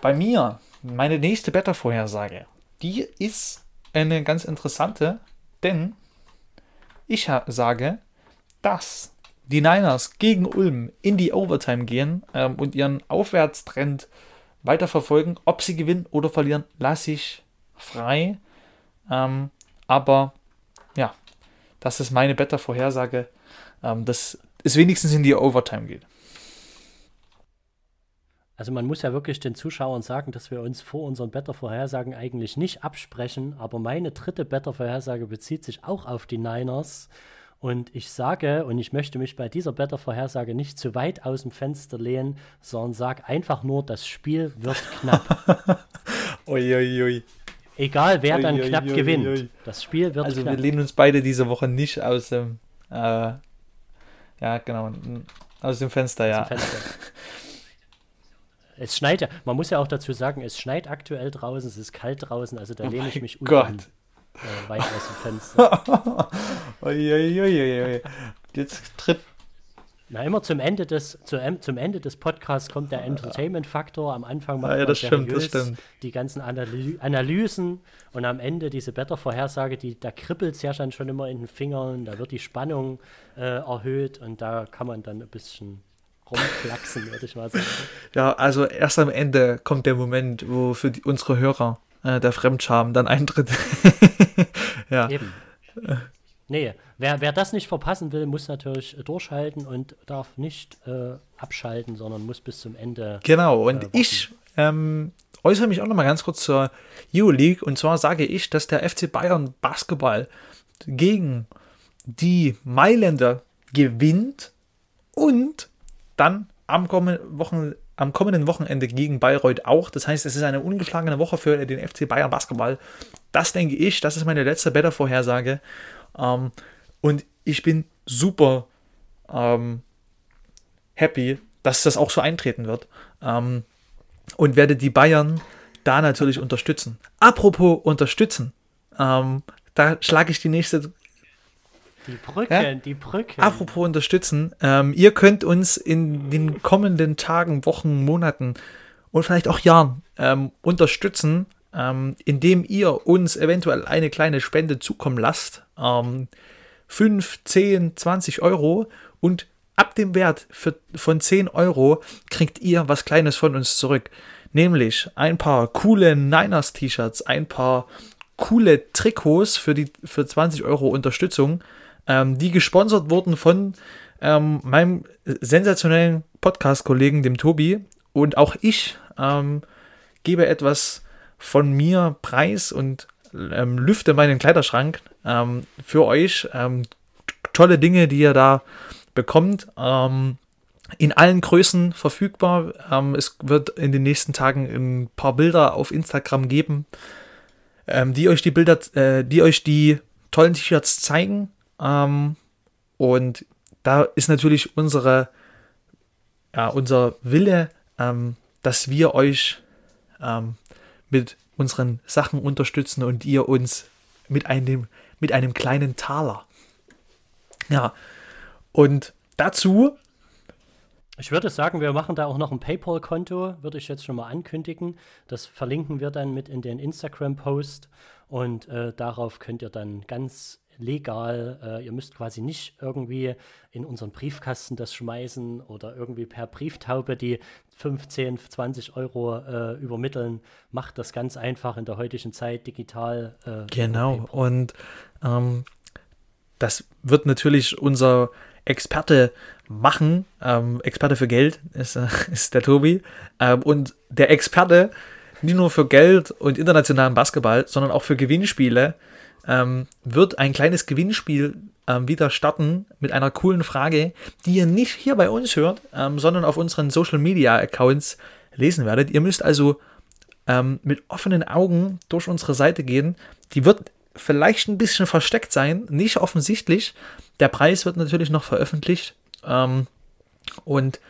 bei mir, meine nächste Wettervorhersage, die ist eine ganz interessante, denn ich sage, dass die Niners gegen Ulm in die Overtime gehen ähm, und ihren Aufwärtstrend weiterverfolgen. Ob sie gewinnen oder verlieren, lasse ich frei. Ähm, aber ja, das ist meine Wettervorhersage. Ähm, das es wenigstens in die Overtime geht. Also man muss ja wirklich den Zuschauern sagen, dass wir uns vor unseren Wettervorhersagen eigentlich nicht absprechen, aber meine dritte Wettervorhersage bezieht sich auch auf die Niners. Und ich sage, und ich möchte mich bei dieser Wettervorhersage nicht zu weit aus dem Fenster lehnen, sondern sage einfach nur, das Spiel wird knapp. Uiuiui. Ui, ui. Egal, wer dann ui, knapp gewinnt. Das Spiel wird also knapp. Also wir lehnen uns beide diese Woche nicht aus dem, äh, ja genau, aus dem Fenster, ja. Dem Fenster. Es schneit ja, man muss ja auch dazu sagen, es schneit aktuell draußen, es ist kalt draußen, also da oh lehne ich mich Gott. Un, äh, weit aus dem Fenster. Uiuiui. Jetzt tritt. Na, immer zum Ende des, zu, zum Ende des Podcasts kommt der Entertainment-Faktor. Am Anfang macht ja, ja, man das stimmt, das stimmt. die ganzen Analy Analysen und am Ende diese Wettervorhersage, die, da kribbelt es ja schon, schon immer in den Fingern, da wird die Spannung äh, erhöht und da kann man dann ein bisschen rumflaxen, würde ich mal sagen. Ja, also erst am Ende kommt der Moment, wo für die, unsere Hörer äh, der Fremdscham dann eintritt. ja. Eben. Nee, wer, wer das nicht verpassen will, muss natürlich durchhalten und darf nicht äh, abschalten, sondern muss bis zum Ende. Genau, und äh, ich ähm, äußere mich auch noch mal ganz kurz zur EU-League. Und zwar sage ich, dass der FC Bayern Basketball gegen die Mailänder gewinnt und dann am kommenden, Wochen, am kommenden Wochenende gegen Bayreuth auch. Das heißt, es ist eine ungeschlagene Woche für den FC Bayern Basketball. Das denke ich, das ist meine letzte Better-Vorhersage. Ähm, und ich bin super ähm, happy, dass das auch so eintreten wird. Ähm, und werde die Bayern da natürlich unterstützen. Apropos unterstützen, ähm, da schlage ich die nächste die Brücke, ja? die Brücke. Apropos unterstützen, ähm, ihr könnt uns in den kommenden Tagen, Wochen, Monaten und vielleicht auch Jahren ähm, unterstützen, ähm, indem ihr uns eventuell eine kleine Spende zukommen lasst. Ähm, 5, 10, 20 Euro und ab dem Wert für, von 10 Euro kriegt ihr was Kleines von uns zurück. Nämlich ein paar coole Niners-T-Shirts, ein paar coole Trikots für, die, für 20 Euro Unterstützung ähm, die gesponsert wurden von ähm, meinem sensationellen Podcast-Kollegen, dem Tobi. Und auch ich ähm, gebe etwas von mir preis und ähm, lüfte meinen Kleiderschrank ähm, für euch. Ähm, tolle Dinge, die ihr da bekommt. in allen Größen verfügbar. es wird in den nächsten Tagen ein paar Bilder auf Instagram geben, die euch die Bilder, äh, die euch die tollen T-Shirts zeigen. Ähm, und da ist natürlich unsere, ja, unser Wille, ähm, dass wir euch ähm, mit unseren Sachen unterstützen und ihr uns mit einem, mit einem kleinen Taler. Ja, und dazu. Ich würde sagen, wir machen da auch noch ein PayPal-Konto, würde ich jetzt schon mal ankündigen. Das verlinken wir dann mit in den Instagram-Post und äh, darauf könnt ihr dann ganz legal. Äh, ihr müsst quasi nicht irgendwie in unseren Briefkasten das schmeißen oder irgendwie per Brieftaube die 15, 20 Euro äh, übermitteln. Macht das ganz einfach in der heutigen Zeit digital. Äh, genau. Und ähm, das wird natürlich unser Experte machen. Ähm, Experte für Geld ist, äh, ist der Tobi. Ähm, und der Experte nicht nur für Geld und internationalen Basketball, sondern auch für Gewinnspiele ähm, wird ein kleines Gewinnspiel ähm, wieder starten mit einer coolen Frage, die ihr nicht hier bei uns hört, ähm, sondern auf unseren Social Media Accounts lesen werdet. Ihr müsst also ähm, mit offenen Augen durch unsere Seite gehen. Die wird vielleicht ein bisschen versteckt sein, nicht offensichtlich. Der Preis wird natürlich noch veröffentlicht. Ähm, und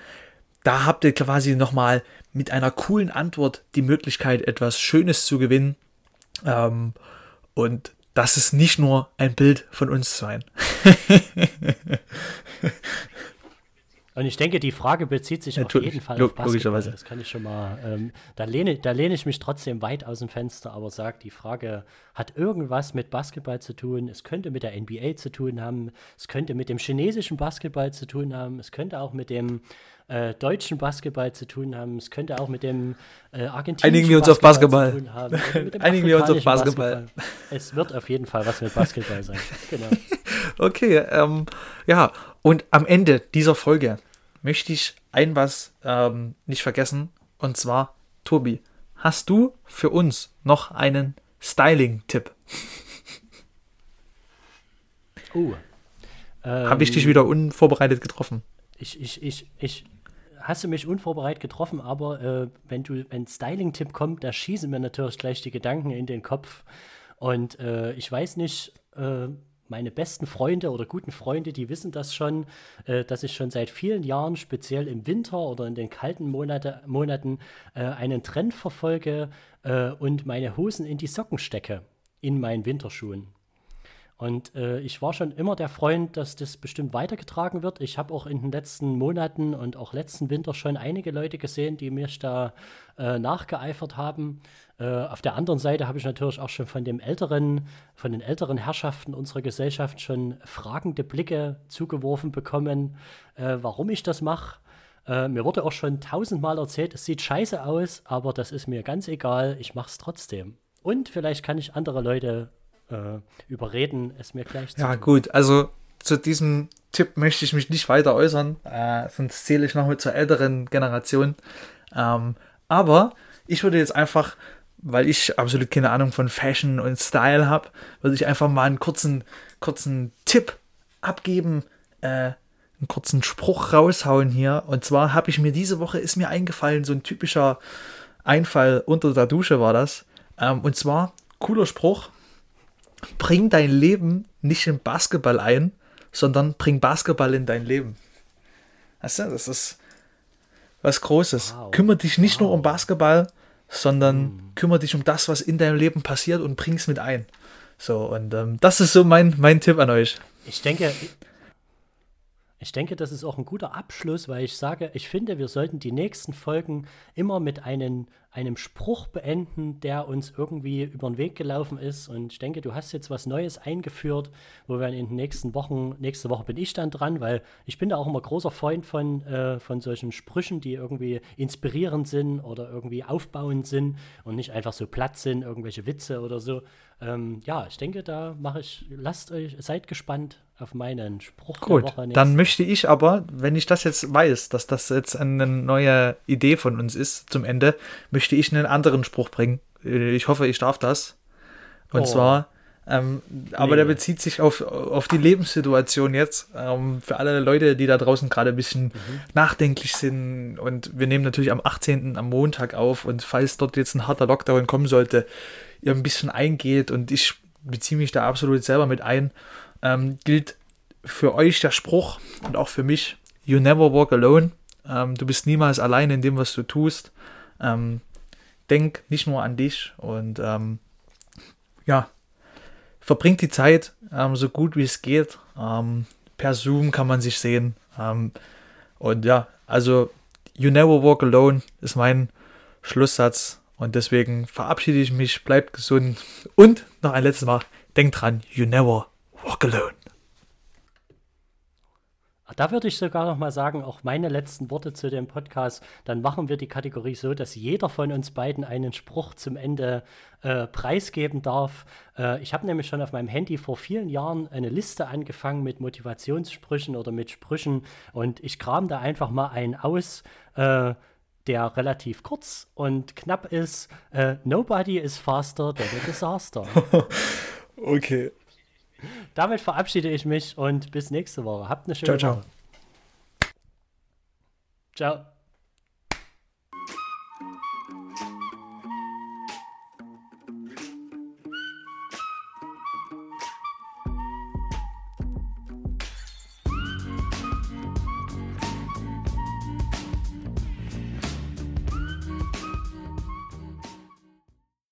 da habt ihr quasi nochmal mit einer coolen Antwort die Möglichkeit, etwas Schönes zu gewinnen. Ähm, und das ist nicht nur ein Bild von uns sein. Und ich denke, die Frage bezieht sich Natürlich, auf jeden Fall auf Basketball. Das kann ich schon mal. Ähm, da, lehne, da lehne ich mich trotzdem weit aus dem Fenster, aber sage, die Frage hat irgendwas mit Basketball zu tun. Es könnte mit der NBA zu tun haben. Es könnte mit dem chinesischen Basketball zu tun haben. Es könnte auch mit dem äh, deutschen Basketball zu tun haben. Es könnte auch mit dem äh, argentinischen Einigen wir uns Basketball auf Basketball. Zu tun haben. Einigen wir uns auf Basketball. Basketball. Es wird auf jeden Fall was mit Basketball sein. Genau. okay, ähm, ja. Und am Ende dieser Folge möchte ich ein was ähm, nicht vergessen. Und zwar, Tobi, hast du für uns noch einen Styling-Tipp? Oh. Ähm, Habe ich dich wieder unvorbereitet getroffen? Ich, ich, ich, ich hast du mich unvorbereitet getroffen, aber äh, wenn du, wenn Styling-Tipp kommt, da schießen mir natürlich gleich die Gedanken in den Kopf. Und äh, ich weiß nicht, äh, meine besten Freunde oder guten Freunde, die wissen das schon, äh, dass ich schon seit vielen Jahren, speziell im Winter oder in den kalten Monate, Monaten, äh, einen Trend verfolge äh, und meine Hosen in die Socken stecke in meinen Winterschuhen. Und äh, ich war schon immer der Freund, dass das bestimmt weitergetragen wird. Ich habe auch in den letzten Monaten und auch letzten Winter schon einige Leute gesehen, die mich da äh, nachgeeifert haben. Äh, auf der anderen Seite habe ich natürlich auch schon von dem älteren, von den älteren Herrschaften unserer Gesellschaft schon fragende Blicke zugeworfen bekommen, äh, warum ich das mache. Äh, mir wurde auch schon tausendmal erzählt, es sieht scheiße aus, aber das ist mir ganz egal, ich mache es trotzdem. Und vielleicht kann ich andere Leute äh, überreden, es mir gleich zu Ja, tun. gut, also zu diesem Tipp möchte ich mich nicht weiter äußern, äh, sonst zähle ich noch mit zur älteren Generation. Ähm, aber ich würde jetzt einfach, weil ich absolut keine Ahnung von Fashion und Style habe, würde ich einfach mal einen kurzen, kurzen Tipp abgeben, äh, einen kurzen Spruch raushauen hier. Und zwar habe ich mir diese Woche, ist mir eingefallen, so ein typischer Einfall unter der Dusche war das. Ähm, und zwar, cooler Spruch, bring dein Leben nicht in Basketball ein, sondern bring Basketball in dein Leben. Weißt du, das ist was Großes. Wow. Kümmere dich nicht wow. nur um Basketball, sondern mhm. kümmere dich um das, was in deinem Leben passiert und bring es mit ein. So, und ähm, das ist so mein, mein Tipp an euch. Ich denke, ich denke, das ist auch ein guter Abschluss, weil ich sage, ich finde, wir sollten die nächsten Folgen immer mit einem, einem Spruch beenden, der uns irgendwie über den Weg gelaufen ist. Und ich denke, du hast jetzt was Neues eingeführt, wo wir in den nächsten Wochen, nächste Woche bin ich dann dran, weil ich bin da auch immer großer Freund von, äh, von solchen Sprüchen, die irgendwie inspirierend sind oder irgendwie aufbauend sind und nicht einfach so platt sind, irgendwelche Witze oder so. Ähm, ja, ich denke, da mache ich, lasst euch, seid gespannt auf meinen Spruch Gut. Dann möchte ich aber, wenn ich das jetzt weiß, dass das jetzt eine neue Idee von uns ist zum Ende, möchte ich einen anderen Spruch bringen. Ich hoffe, ich darf das. Und oh. zwar, ähm, aber nee. der bezieht sich auf, auf die Lebenssituation jetzt. Ähm, für alle Leute, die da draußen gerade ein bisschen mhm. nachdenklich sind. Und wir nehmen natürlich am 18. am Montag auf. Und falls dort jetzt ein harter Lockdown kommen sollte, ihr ein bisschen eingeht und ich beziehe mich da absolut selber mit ein, ähm, gilt für euch der Spruch und auch für mich, you never walk alone. Ähm, du bist niemals allein in dem, was du tust. Ähm, denk nicht nur an dich und ähm, ja, verbringt die Zeit ähm, so gut wie es geht. Ähm, per Zoom kann man sich sehen. und ja, also you never walk alone ist mein Schlusssatz. Und deswegen verabschiede ich mich, bleibt gesund und noch ein letztes Mal, denkt dran, you never walk alone. Da würde ich sogar noch mal sagen, auch meine letzten Worte zu dem Podcast. Dann machen wir die Kategorie so, dass jeder von uns beiden einen Spruch zum Ende äh, preisgeben darf. Äh, ich habe nämlich schon auf meinem Handy vor vielen Jahren eine Liste angefangen mit Motivationssprüchen oder mit Sprüchen und ich kram da einfach mal einen aus. Äh, der relativ kurz und knapp ist. Äh, Nobody is faster than a disaster. okay. Damit verabschiede ich mich und bis nächste Woche. Habt eine schöne ciao, Woche. Ciao. Ciao.